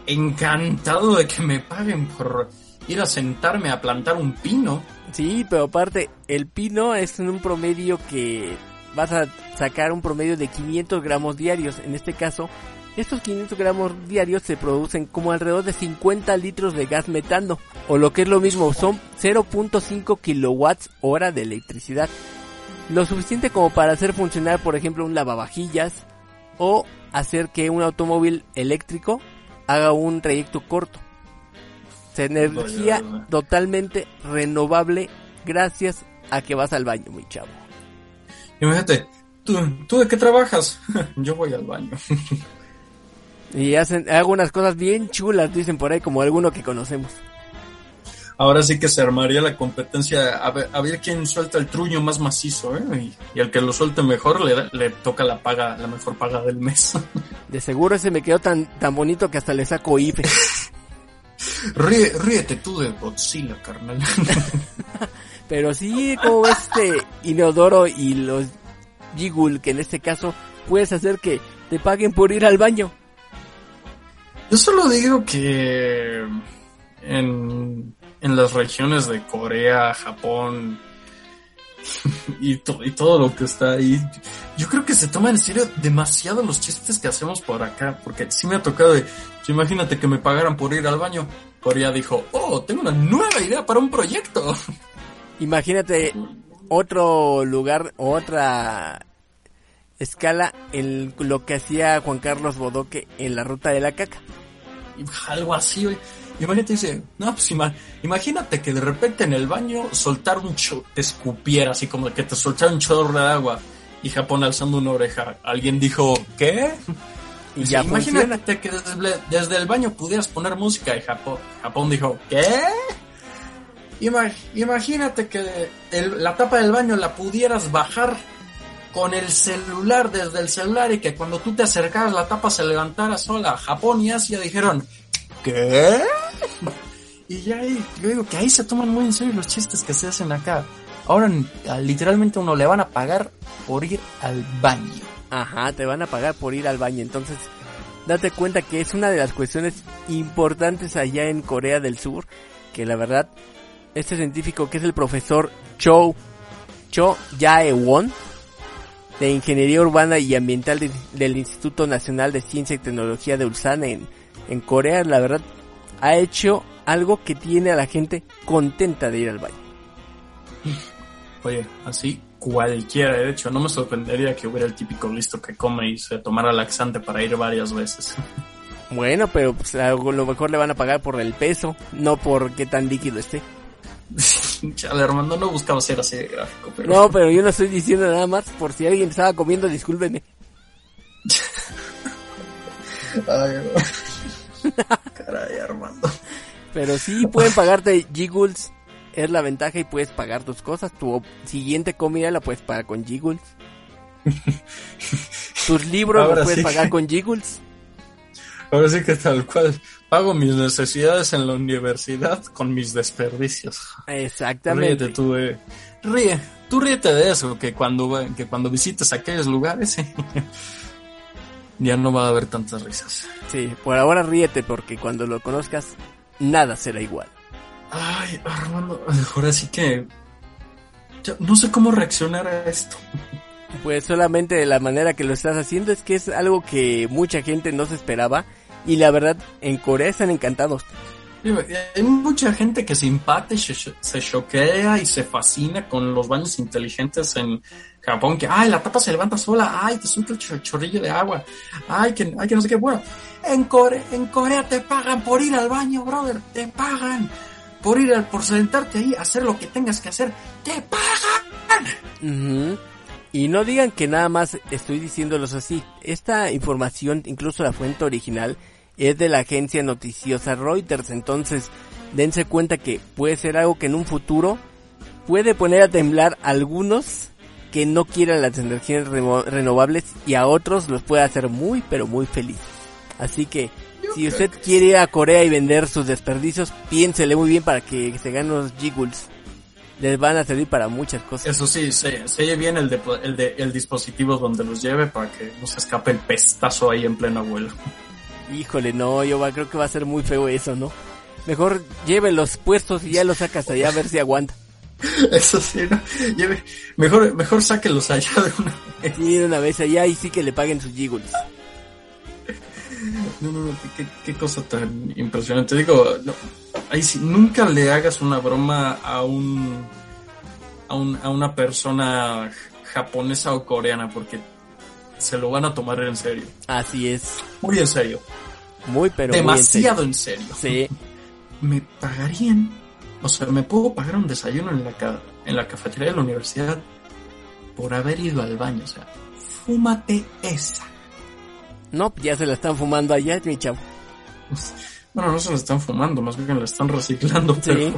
encantado de que me paguen por ir a sentarme a plantar un pino. Sí, pero aparte, el pino es un promedio que vas a sacar un promedio de 500 gramos diarios. En este caso, estos 500 gramos diarios se producen como alrededor de 50 litros de gas metano. O lo que es lo mismo, son 0.5 kilowatts hora de electricidad. Lo suficiente como para hacer funcionar, por ejemplo, un lavavajillas o hacer que un automóvil eléctrico haga un trayecto corto. O sea, energía totalmente renovable gracias a que vas al baño, mi chavo. Imagínate, ¿tú, ¿tú de qué trabajas? (laughs) Yo voy al baño. Y hacen algunas cosas bien chulas, dicen por ahí, como alguno que conocemos. Ahora sí que se armaría la competencia a ver, a ver quién suelta el truño más macizo, ¿eh? Y, y al que lo suelte mejor le, le toca la paga, la mejor paga del mes. (laughs) De seguro ese me quedó tan, tan bonito que hasta le saco IFE. (laughs) Ríe, ríete tú de Godzilla, carnal. (laughs) Pero sí, como este inodoro y los Jigul, que en este caso puedes hacer que te paguen por ir al baño. Yo solo digo que en, en las regiones de Corea, Japón (laughs) y, to- y todo lo que está ahí, yo creo que se toman en serio demasiado los chistes que hacemos por acá, porque sí me ha tocado de, imagínate que me pagaran por ir al baño. Corea dijo, oh, tengo una nueva idea para un proyecto. (laughs) Imagínate otro lugar, otra escala en lo que hacía Juan Carlos Bodoque en la ruta de la caca. Algo así, güey. Imagínate, dice, no, pues ima- imagínate que de repente en el baño soltar un cho te escupiera, así como que te soltara un chorro de agua y Japón alzando una oreja. Alguien dijo, ¿qué? Y ya funciona. imagínate que desde, desde el baño pudieras poner música y Japón, Japón dijo, ¿qué? Ima- imagínate que el- la tapa del baño la pudieras bajar con el celular desde el celular y que cuando tú te acercaras la tapa se levantara sola. Japón y Asia dijeron, ¿qué? Y ya ahí, yo digo que ahí se toman muy en serio los chistes que se hacen acá. Ahora literalmente uno le van a pagar por ir al baño. Ajá, te van a pagar por ir al baño. Entonces, date cuenta que es una de las cuestiones importantes allá en Corea del Sur. Que la verdad, este científico que es el profesor Cho, Cho Jae-won, de Ingeniería Urbana y Ambiental de- del Instituto Nacional de Ciencia y Tecnología de Ulsan en, en Corea, la verdad, ha hecho algo que tiene a la gente contenta de ir al baño. Oye, así cualquiera, de hecho, no me sorprendería que hubiera el típico listo que come y se tomara laxante para ir varias veces. (laughs) Bueno, pero pues a lo mejor le van a pagar por el peso, no por qué tan líquido esté. (laughs) Chale, Armando, no buscaba ser así de gráfico, pero... No, pero yo no estoy diciendo nada más, por si alguien estaba comiendo, discúlpeme. (laughs) Ay. Caray, Armando. Pero sí pueden pagarte Jiggles, es la ventaja y puedes pagar tus cosas. Tu siguiente comida la puedes pagar con Jiggles. (laughs) Tus libros Ahora los puedes sí pagar que- con Jiggles. Ahora sí que tal cual. Pago mis necesidades en la universidad con mis desperdicios. Exactamente. Ríete tú de... Ríe, tú ríete de eso, que cuando, que cuando visites aquellos lugares (laughs) ya no va a haber tantas risas. Sí, por ahora ríete porque cuando lo conozcas, nada será igual. Ay, Armando, ahora sí que... no sé cómo reaccionar a esto. Pues solamente de la manera que lo estás haciendo es que es algo que mucha gente no se esperaba y la verdad en Corea están encantados. Hay mucha gente que se impacta y se, choquea y se fascina con los baños inteligentes en Japón, que, ay, la tapa se levanta sola, ay, te suelta el chor- chorrillo de agua, ay, que, ay, que no sé qué, bueno, en Corea, en Corea te pagan por ir al baño, brother, te pagan por ir al, por sentarte ahí, hacer lo que tengas que hacer, te pagan. Y no digan que nada más estoy diciéndolos así. Esta información, incluso la fuente original, es de la agencia noticiosa Reuters. Entonces, dense cuenta que puede ser algo que en un futuro puede poner a temblar a algunos que no quieran las energías renovables y a otros los puede hacer muy, pero muy felices. Así que, si usted quiere ir a Corea y vender sus desperdicios, piénsele muy bien para que se ganen los jiggles. Les van a servir para muchas cosas. Eso sí, se, selle bien el, de, el, de, el dispositivo donde los lleve para que no se escape el pestazo ahí en pleno vuelo. Híjole, no, yo va- creo que va a ser muy feo eso, ¿no? Mejor lleve los puestos y ya los sacas allá a ver si aguanta. (laughs) Eso sí, ¿no? Lleve, mejor, mejor sáquelos allá de una vez. Sí, de una vez allá y sí que le paguen sus jiggles. No, no, no, qué, qué cosa tan impresionante. Digo, no, ahí sí, nunca le hagas una broma a un, a un, a una persona japonesa o coreana porque se lo van a tomar en serio. Así es. Muy en serio. Muy, pero Demasiado muy en serio. Sí. Me pagarían, o sea, me puedo pagar un desayuno en la, ca- en la cafetería de la universidad por haber ido al baño. O sea, fúmate esa. No, ya se la están fumando allá, mi chavo. Bueno, no se la están fumando, más bien la están reciclando, pero...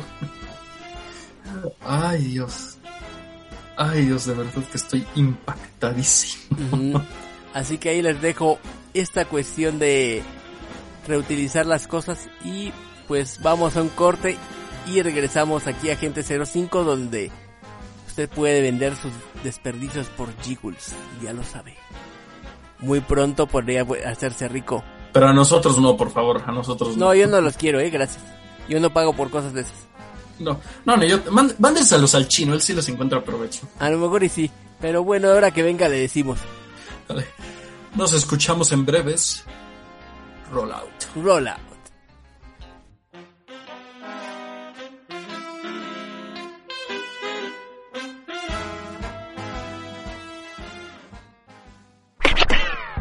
Ay, Dios. Ay, Dios, de verdad que estoy impactadísimo. Ujú. Así que ahí les dejo esta cuestión de reutilizar las cosas y pues vamos a un corte y regresamos aquí a Gente 05 donde usted puede vender sus desperdicios por jiggles, ya lo sabe. Muy pronto podría hacerse rico. Pero a nosotros no, por favor, a nosotros no. No, yo no los quiero, eh, gracias. Yo no pago por cosas de esas. No, no, no, yo, mándenselos al chino, él sí les encuentra provecho. A lo mejor y sí, pero bueno, ahora que venga le decimos. Vale. Nos escuchamos en breves. Roll out.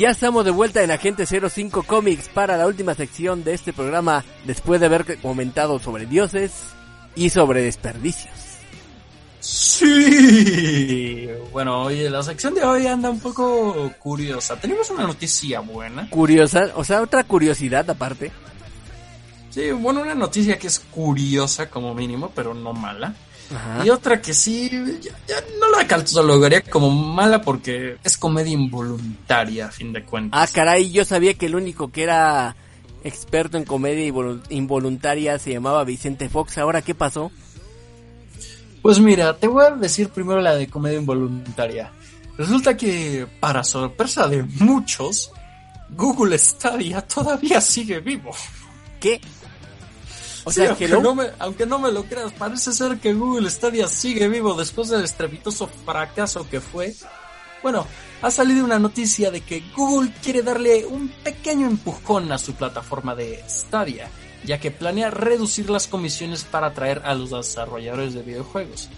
Ya estamos de vuelta en Agente 05 Comics para la última sección de este programa después de haber comentado sobre dioses y sobre desperdicios. Sí. Bueno, oye, la sección de hoy anda un poco curiosa. Tenemos una noticia buena. Curiosa, o sea, otra curiosidad aparte. Sí, bueno, una noticia que es curiosa como mínimo, pero no mala. Ajá. Y otra que sí, ya, ya no la catalogaría como mala porque es comedia involuntaria, a fin de cuentas. Ah, caray, yo sabía que el único que era experto en comedia involu- involuntaria se llamaba Vicente Fox. ¿Ahora qué pasó? Pues mira, te voy a decir primero la de comedia involuntaria. Resulta que, para sorpresa de muchos, Google Stadia todavía sigue vivo. ¿Qué? O Sí, sea, aunque, Hello. no me, aunque no me lo creas, parece ser que Google Stadia sigue vivo después del estrepitoso fracaso que fue. Bueno, ha salido una noticia de que Google quiere darle un pequeño empujón a su plataforma de Stadia, ya que planea reducir las comisiones para atraer a los desarrolladores de videojuegos.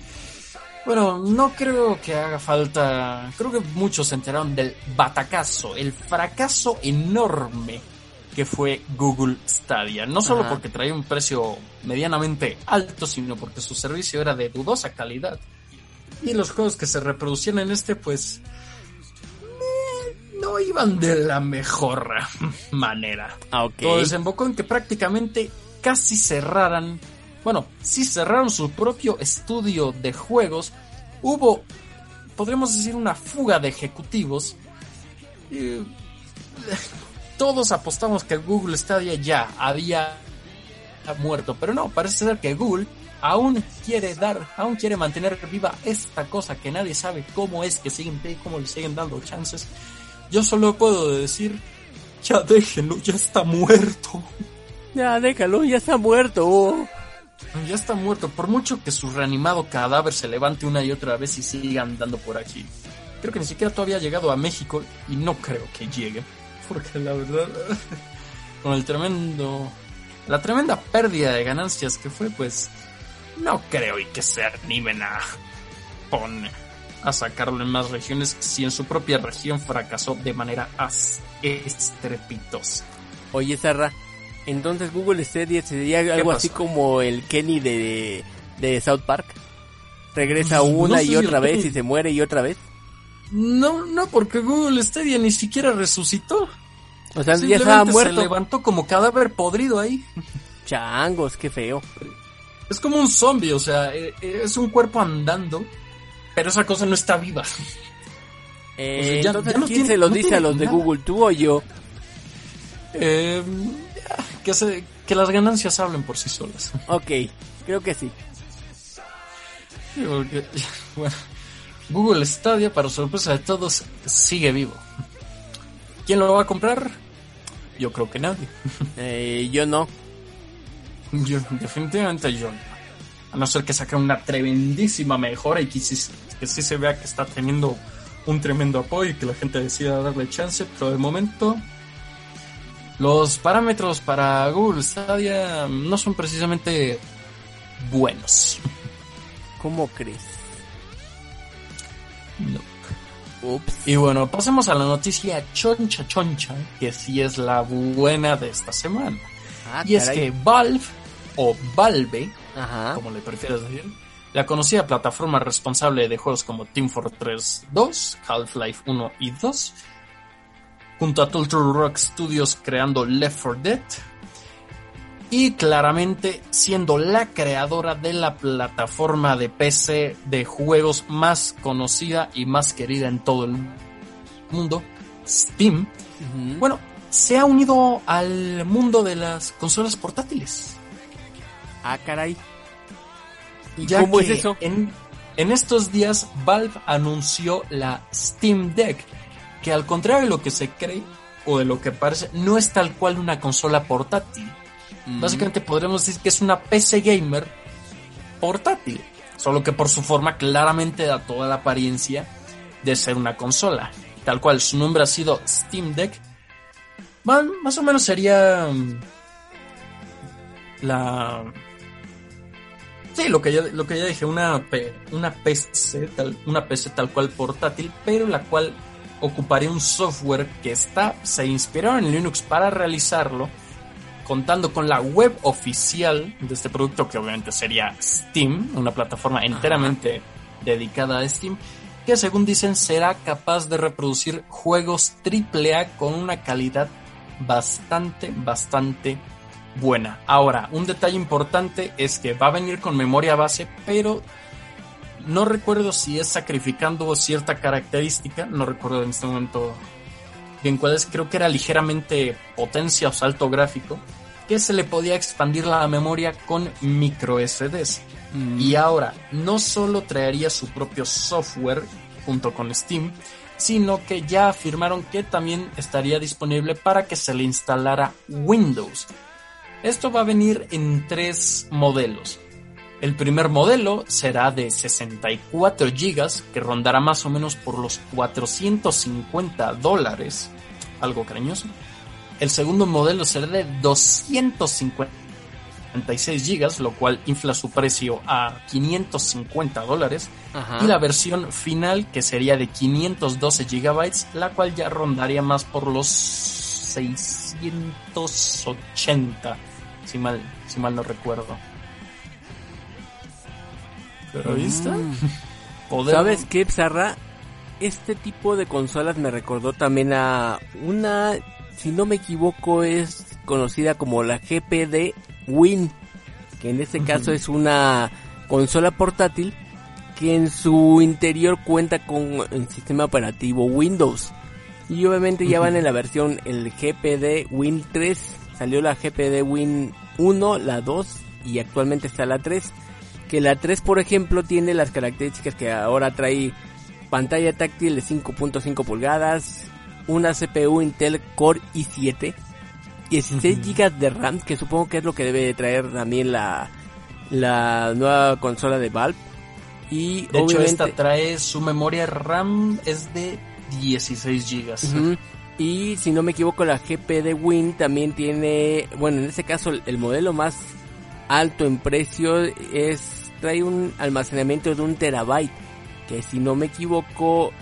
Bueno, no creo que haga falta. Creo que muchos se enteraron del batacazo, el fracaso enorme que fue Google Stadia. No solo Ajá. porque traía un precio medianamente alto, sino porque su servicio era de dudosa calidad. Y los juegos que se reproducían en este, pues. eh, no iban de la mejor (laughs) manera. Ah. Todo desembocó en que prácticamente casi cerraran, bueno, sí cerraron su propio estudio de juegos. Hubo, podríamos decir, una fuga de ejecutivos. Y, todos apostamos que Google Stadia ya había muerto, pero no, parece ser que Google aún quiere dar, aún quiere mantener viva esta cosa que nadie sabe cómo es que siguen, cómo le siguen dando chances. Yo solo puedo decir, ya déjenlo, ya está muerto. Ya, déjalo, ya está muerto. Ya está muerto, por mucho que su reanimado cadáver se levante una y otra vez y siga andando por aquí. Creo que ni siquiera todavía ha llegado a México y no creo que llegue. Porque la verdad, con el tremendo, la tremenda pérdida de ganancias que fue, pues no creo y que se animen a poner a sacarlo en más regiones si en su propia región fracasó de manera estrepitosa. Oye, Sarra, entonces Google Stadia sería algo pasó? así como el Kenny de, de South Park. Regresa una y otra vez Kenny- y se muere y otra vez. No, no, porque Google Stadia ni siquiera resucitó. O sea, ya estaba Se muerto. levantó como cadáver podrido ahí. Changos, qué feo. Es como un zombie, o sea, eh, eh, es un cuerpo andando, pero esa cosa no está viva. Eh, O sea, ya- entonces, ya no ¿quién tiene- se lo no dice a los de nada. Google? ¿Tú o yo? Eh, que, se- que las ganancias hablen por sí solas. Ok, creo que sí. Sí, porque, (laughs) bueno, Google Stadia, para sorpresa de todos, sigue vivo. ¿Quién lo va a comprar? Yo creo que nadie. (laughs) Eh, yo no. Yo, definitivamente yo. no. A no ser que saque una tremendísima mejora y que sí, que sí se vea que está teniendo un tremendo apoyo y que la gente decida darle chance, pero de momento los parámetros para Google Stadia no son precisamente buenos. ¿Cómo crees? No. Ups. Y bueno, pasemos a la noticia choncha choncha, que sí es la buena de esta semana. Ah, y es que Valve, o Valve, Ajá. como le prefieras decir, la conocida plataforma responsable de juegos como Team Fortress 2, Half-Life 1 y 2, junto a Turtle Rock Studios creando Left 4 Dead, y claramente siendo la creadora de la plataforma de PC de juegos más conocida y más querida en todo el mundo, Steam, bueno, se ha unido al mundo de las consolas portátiles. Ah, caray. ¿Y Ya cómo es eso? En, en estos días Valve anunció la Steam Deck, que al contrario de lo que se cree o de lo que parece, no es tal cual una consola portátil. Básicamente podremos decir que es una PC gamer portátil, solo que por su forma claramente da toda la apariencia de ser una consola. Tal cual su nombre ha sido Steam Deck. Más, más o menos sería mm, la Sí, lo que ya, lo que ya dije, una, una PC tal, una PC tal cual portátil, pero la cual ocuparía un software que está, se inspiraron en Linux para realizarlo, contando con la web oficial de este producto, que obviamente sería Steam, una plataforma enteramente dedicada a Steam, que según dicen será capaz de reproducir juegos AAA con una calidad bastante, bastante buena. Ahora, un detalle importante es que va a venir con memoria base, pero no recuerdo si es sacrificando cierta característica, no recuerdo en este momento bien cuál es, creo que era ligeramente potencia o salto gráfico, que se le podía expandir la memoria con micro SDs. Y ahora, no solo traería su propio software junto con Steam, sino que ya afirmaron que también estaría disponible para que se le instalara Windows. Esto va a venir en tres modelos. El primer modelo será de 64 GB, que rondará más o menos por los 450 dólares, algo cariñoso. El segundo modelo será de 256 GB, lo cual infla su precio a 550 dólares. Y la versión final, que sería de 512 GB, la cual ya rondaría más por los 680, si mal, si mal no recuerdo. Pero ahí está. ¿Sabes qué, Pizarra? Este tipo de consolas me recordó también a una, si no me equivoco, es conocida como la GPD Win, que en este caso es una consola portátil que en su interior cuenta con el sistema operativo Windows. Y obviamente ya van en la versión el GPD Win 3, salió la GPD Win 1, la 2 y actualmente está la 3 que la 3 por ejemplo tiene las características que ahora trae pantalla táctil de 5.5 pulgadas, una CPU Intel Core i7, 16 GB de RAM, que supongo que es lo que debe de traer también la, la nueva consola de Valve. Y De hecho, esta trae su memoria RAM es de 16 GB. Y si no me equivoco, la GP de Win también tiene, bueno, en este caso el modelo más alto en precio es trae un almacenamiento de un terabyte, que si no me equivoco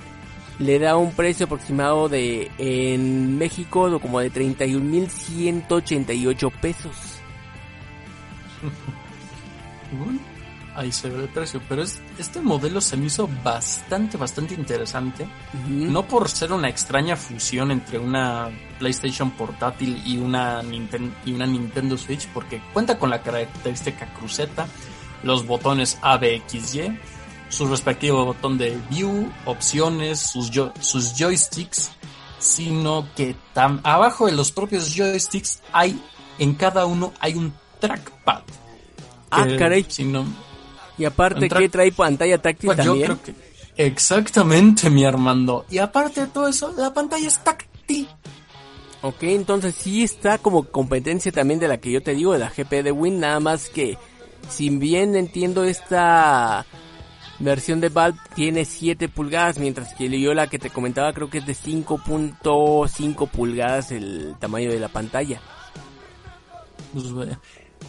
le da un precio aproximado de en México de como de 31.188 pesos. (laughs) Ahí se ve el precio, pero es, este modelo se me hizo bastante, bastante interesante. No por ser una extraña fusión entre una PlayStation portátil y una, Ninten- y una Nintendo Switch, porque cuenta con la característica cruceta, los botones A, B, X, Y, su respectivo botón de View, opciones, sus, jo- sus joysticks, sino que tam- abajo de los propios joysticks hay, en cada uno hay un trackpad. Ah, que, caray. si no- Y aparte que trae pantalla táctil pues yo también. creo que exactamente, mi Armando. Y aparte de todo eso, la pantalla es táctil. Ok, entonces sí está como competencia también de la que yo te digo, de la GP de Win, nada más que si bien entiendo esta versión de Valve tiene 7 pulgadas, mientras que yo la que te comentaba creo que es de 5.5 pulgadas el tamaño de la pantalla. Pues.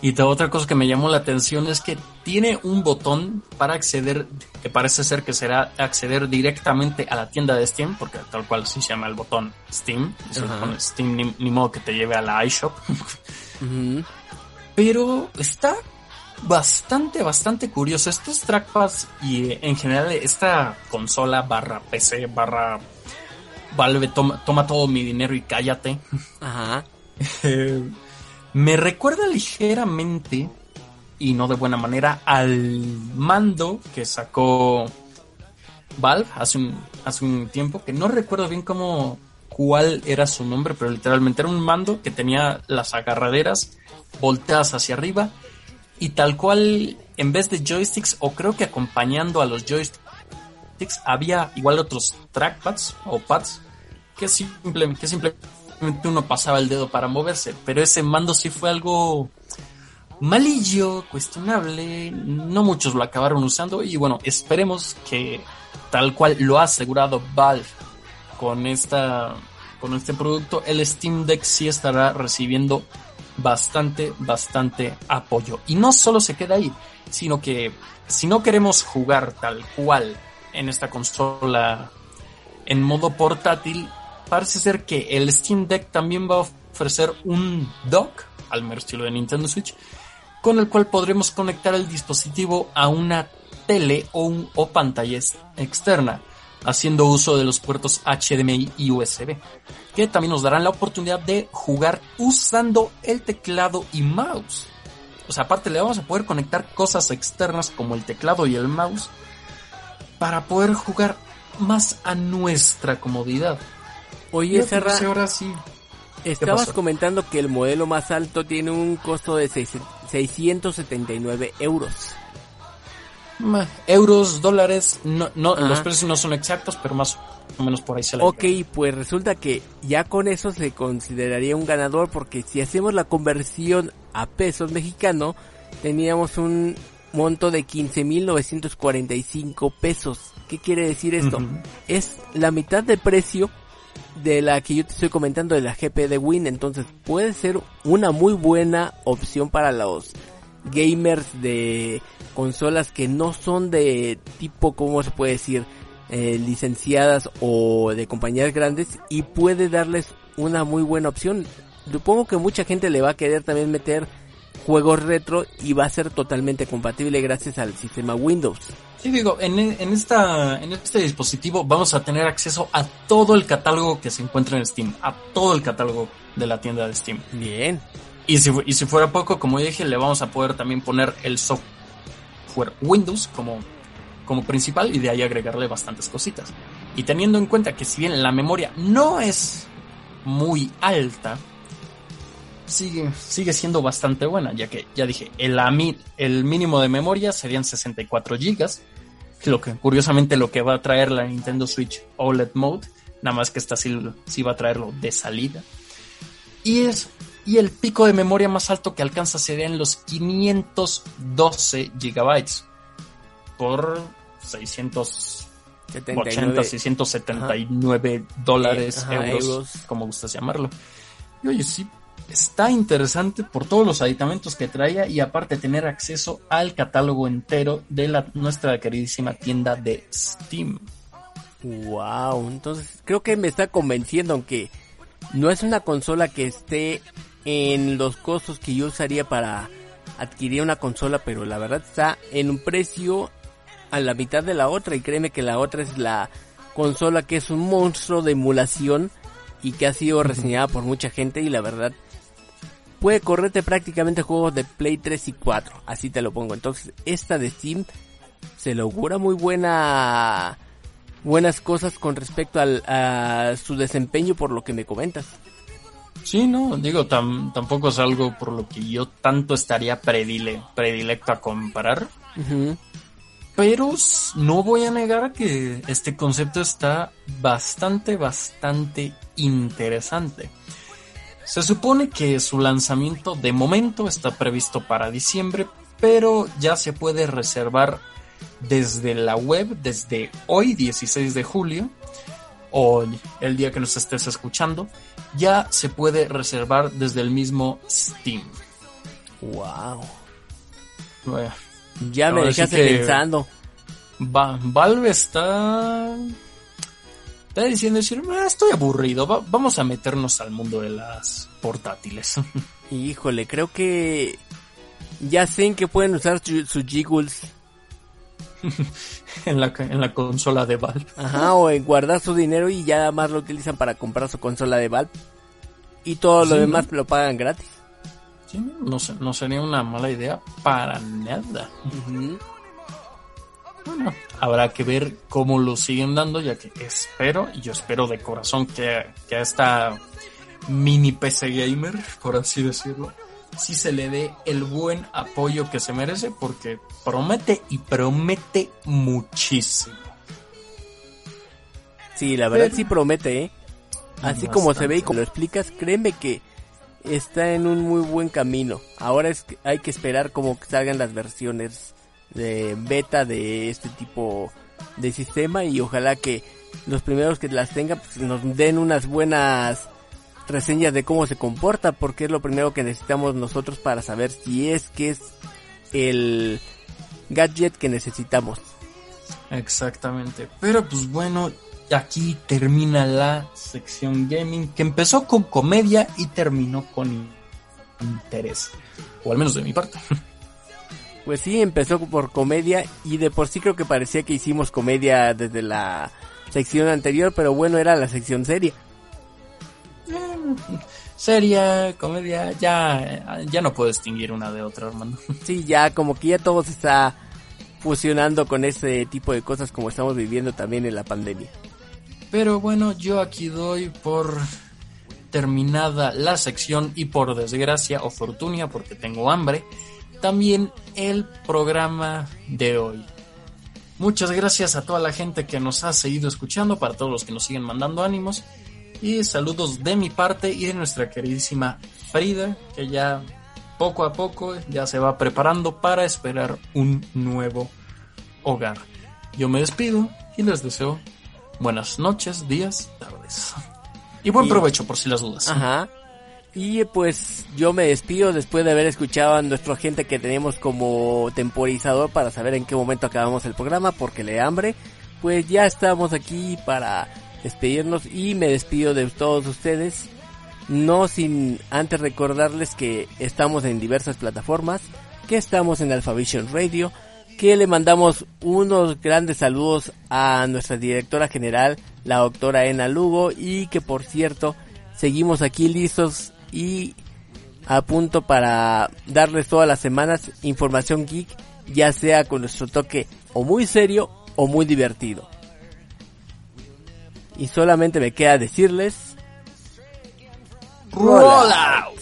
Y otra cosa que me llamó la atención es que tiene un botón para acceder, que parece ser que será acceder directamente a la tienda de Steam, porque tal cual sí se llama el botón Steam. Ajá. pones Steam, ni, ni modo que te lleve a la iShop. Pero está bastante, bastante curioso. Estos trackpads y eh, en general esta consola barra PC barra Valve toma, toma todo mi dinero y cállate. (laughs) Ajá. Eh, me recuerda ligeramente y no de buena manera al mando que sacó Valve hace un, hace un tiempo que no recuerdo bien cómo cuál era su nombre, pero literalmente era un mando que tenía las agarraderas volteadas hacia arriba y tal cual en vez de joysticks o creo que acompañando a los joysticks había igual otros trackpads o pads que simplemente, que simplemente uno pasaba el dedo para moverse, pero ese mando sí fue algo malillo, cuestionable, no muchos lo acabaron usando y bueno, esperemos que tal cual lo ha asegurado Valve con esta con este producto, el Steam Deck sí estará recibiendo bastante, bastante apoyo. Y no solo se queda ahí, sino que si no queremos jugar tal cual en esta consola en modo portátil, parece ser que el Steam Deck también va a ofrecer un dock, al mero estilo de Nintendo Switch, con el cual podremos conectar el dispositivo a una tele o, un- o pantalla ex- externa. Haciendo uso de los puertos HDMI y USB, que también nos darán la oportunidad de jugar usando el teclado y mouse. O sea, aparte le vamos a poder conectar cosas externas como el teclado y el mouse para poder jugar más a nuestra comodidad. Oye, Serra, ahora sí. estabas comentando que el modelo más alto tiene un costo de seis- 679 euros. Euros, dólares, no, no, los precios no son exactos, pero más o menos por ahí se la Ok, pues resulta que ya con eso se consideraría un ganador porque si hacemos la conversión a pesos mexicano, teníamos un monto de 15.945 pesos. ¿Qué quiere decir esto? Es la mitad de precio de la que yo te estoy comentando de la GP de Win, entonces puede ser una muy buena opción para los gamers de consolas que no son de tipo, ¿cómo se puede decir? Eh, licenciadas o de compañías grandes y puede darles una muy buena opción. Supongo que mucha gente le va a querer también meter juegos retro y va a ser totalmente compatible gracias al sistema Windows. Sí, digo, en, en, esta, en este dispositivo vamos a tener acceso a todo el catálogo que se encuentra en Steam, a todo el catálogo de la tienda de Steam. Bien. Y si, y si fuera poco, como dije, le vamos a poder también poner el software Windows como, como principal y de ahí agregarle bastantes cositas. Y teniendo en cuenta que si bien la memoria no es muy alta, sigue, sigue siendo bastante buena, ya que ya dije, el, el mínimo de memoria serían 64 gigas, lo que curiosamente lo que va a traer la Nintendo Switch OLED Mode, nada más que esta sí, sí va a traerlo de salida. Y es y el pico de memoria más alto que alcanza sería en los 512 gigabytes por 680, 79. 679 dólares, Eh, ajá, euros, euros. como gustas llamarlo. Y oye, sí, está interesante por todos los aditamentos que traía y aparte tener acceso al catálogo entero de la, nuestra queridísima tienda de Steam. Wow, entonces creo que me está convenciendo, aunque no es una consola que esté en los costos que yo usaría para adquirir una consola, pero la verdad está en un precio a la mitad de la otra y créeme que la otra es la consola que es un monstruo de emulación y que ha sido reseñada por mucha gente y la verdad puede correrte prácticamente juegos de Play 3 y 4, así te lo pongo. Entonces, esta de Steam se le augura muy buena buenas cosas con respecto al, a su desempeño por lo que me comentas. Sí, no, digo, tam- tampoco es algo por lo que yo tanto estaría predile, predilecto a comparar. Ujú. Pero s- no voy a negar que este concepto está bastante, bastante interesante. Se supone que su lanzamiento de momento está previsto para diciembre, pero ya se puede reservar desde la web, desde hoy, 16 de julio, o el día que nos estés escuchando, ya se puede reservar desde el mismo Steam. Wow. Bueno, Ya me dejaste pensando. Va- Valve está. Está diciendo decir, "Ah, estoy aburrido, va- vamos a meternos al mundo de las portátiles. (laughs) Híjole, creo que ya sé en que pueden usar su- sus jiggles. (laughs) en, la, en la consola de Valve. Ajá, o en guardar su dinero y ya más lo utilizan para comprar su consola de Valve. Y todo lo Sí, demás ¿no? lo pagan gratis. Sí, no, no sería una mala idea para nada. Bueno, habrá que ver cómo lo siguen dando, ya que espero, y yo espero de corazón que, que a esta mini PC gamer, por así decirlo, sí se le dé el buen apoyo que se merece, porque promete y promete muchísimo. Sí, la verdad Pero- sí promete, ¿eh? Así como se ve y como lo explicas, créeme que está en un muy buen camino. Ahora es que hay que esperar como que salgan las versiones de beta de este tipo de sistema y ojalá que los primeros que las tengan pues, nos den unas buenas reseñas de cómo se comporta porque es lo primero que necesitamos nosotros para saber si es que es el gadget que necesitamos. Exactamente. Pero pues bueno, aquí termina la sección gaming que empezó con comedia y terminó con interés. O al menos de mi parte. (laughs) Pues sí, empezó por comedia y de por sí creo que parecía que hicimos comedia desde la sección anterior, pero bueno, era la sección seria. (laughs) Seria, comedia, ya, ya no puedo distinguir una de otra, hermano. (laughs) Sí, ya como que ya todo se está fusionando con ese tipo de cosas como estamos viviendo también en la pandemia. Pero bueno, yo aquí doy por terminada la sección y por desgracia o fortuna, porque tengo hambre, también el programa de hoy. Muchas gracias a toda la gente que nos ha seguido escuchando, para todos los que nos siguen mandando ánimos. Y saludos de mi parte y de nuestra queridísima Frida, que ya poco a poco ya se va preparando para esperar un nuevo hogar. Yo me despido y les deseo buenas noches, días, tardes. Y buen Y- provecho por si las dudas. Ajá. Y pues yo me despido después de haber escuchado a nuestro gente que tenemos como temporizador para saber en qué momento acabamos el programa porque le hambre. Pues ya estamos aquí para despedirnos y me despido de todos ustedes. No sin antes recordarles que estamos en diversas plataformas, que estamos en Alphavision Radio, que le mandamos unos grandes saludos a nuestra directora general, la doctora Ena Lugo, y que por cierto, seguimos aquí listos y a punto para darles todas las semanas información geek, ya sea con nuestro toque o muy serio o muy divertido. Y solamente me queda decirles... Roll out.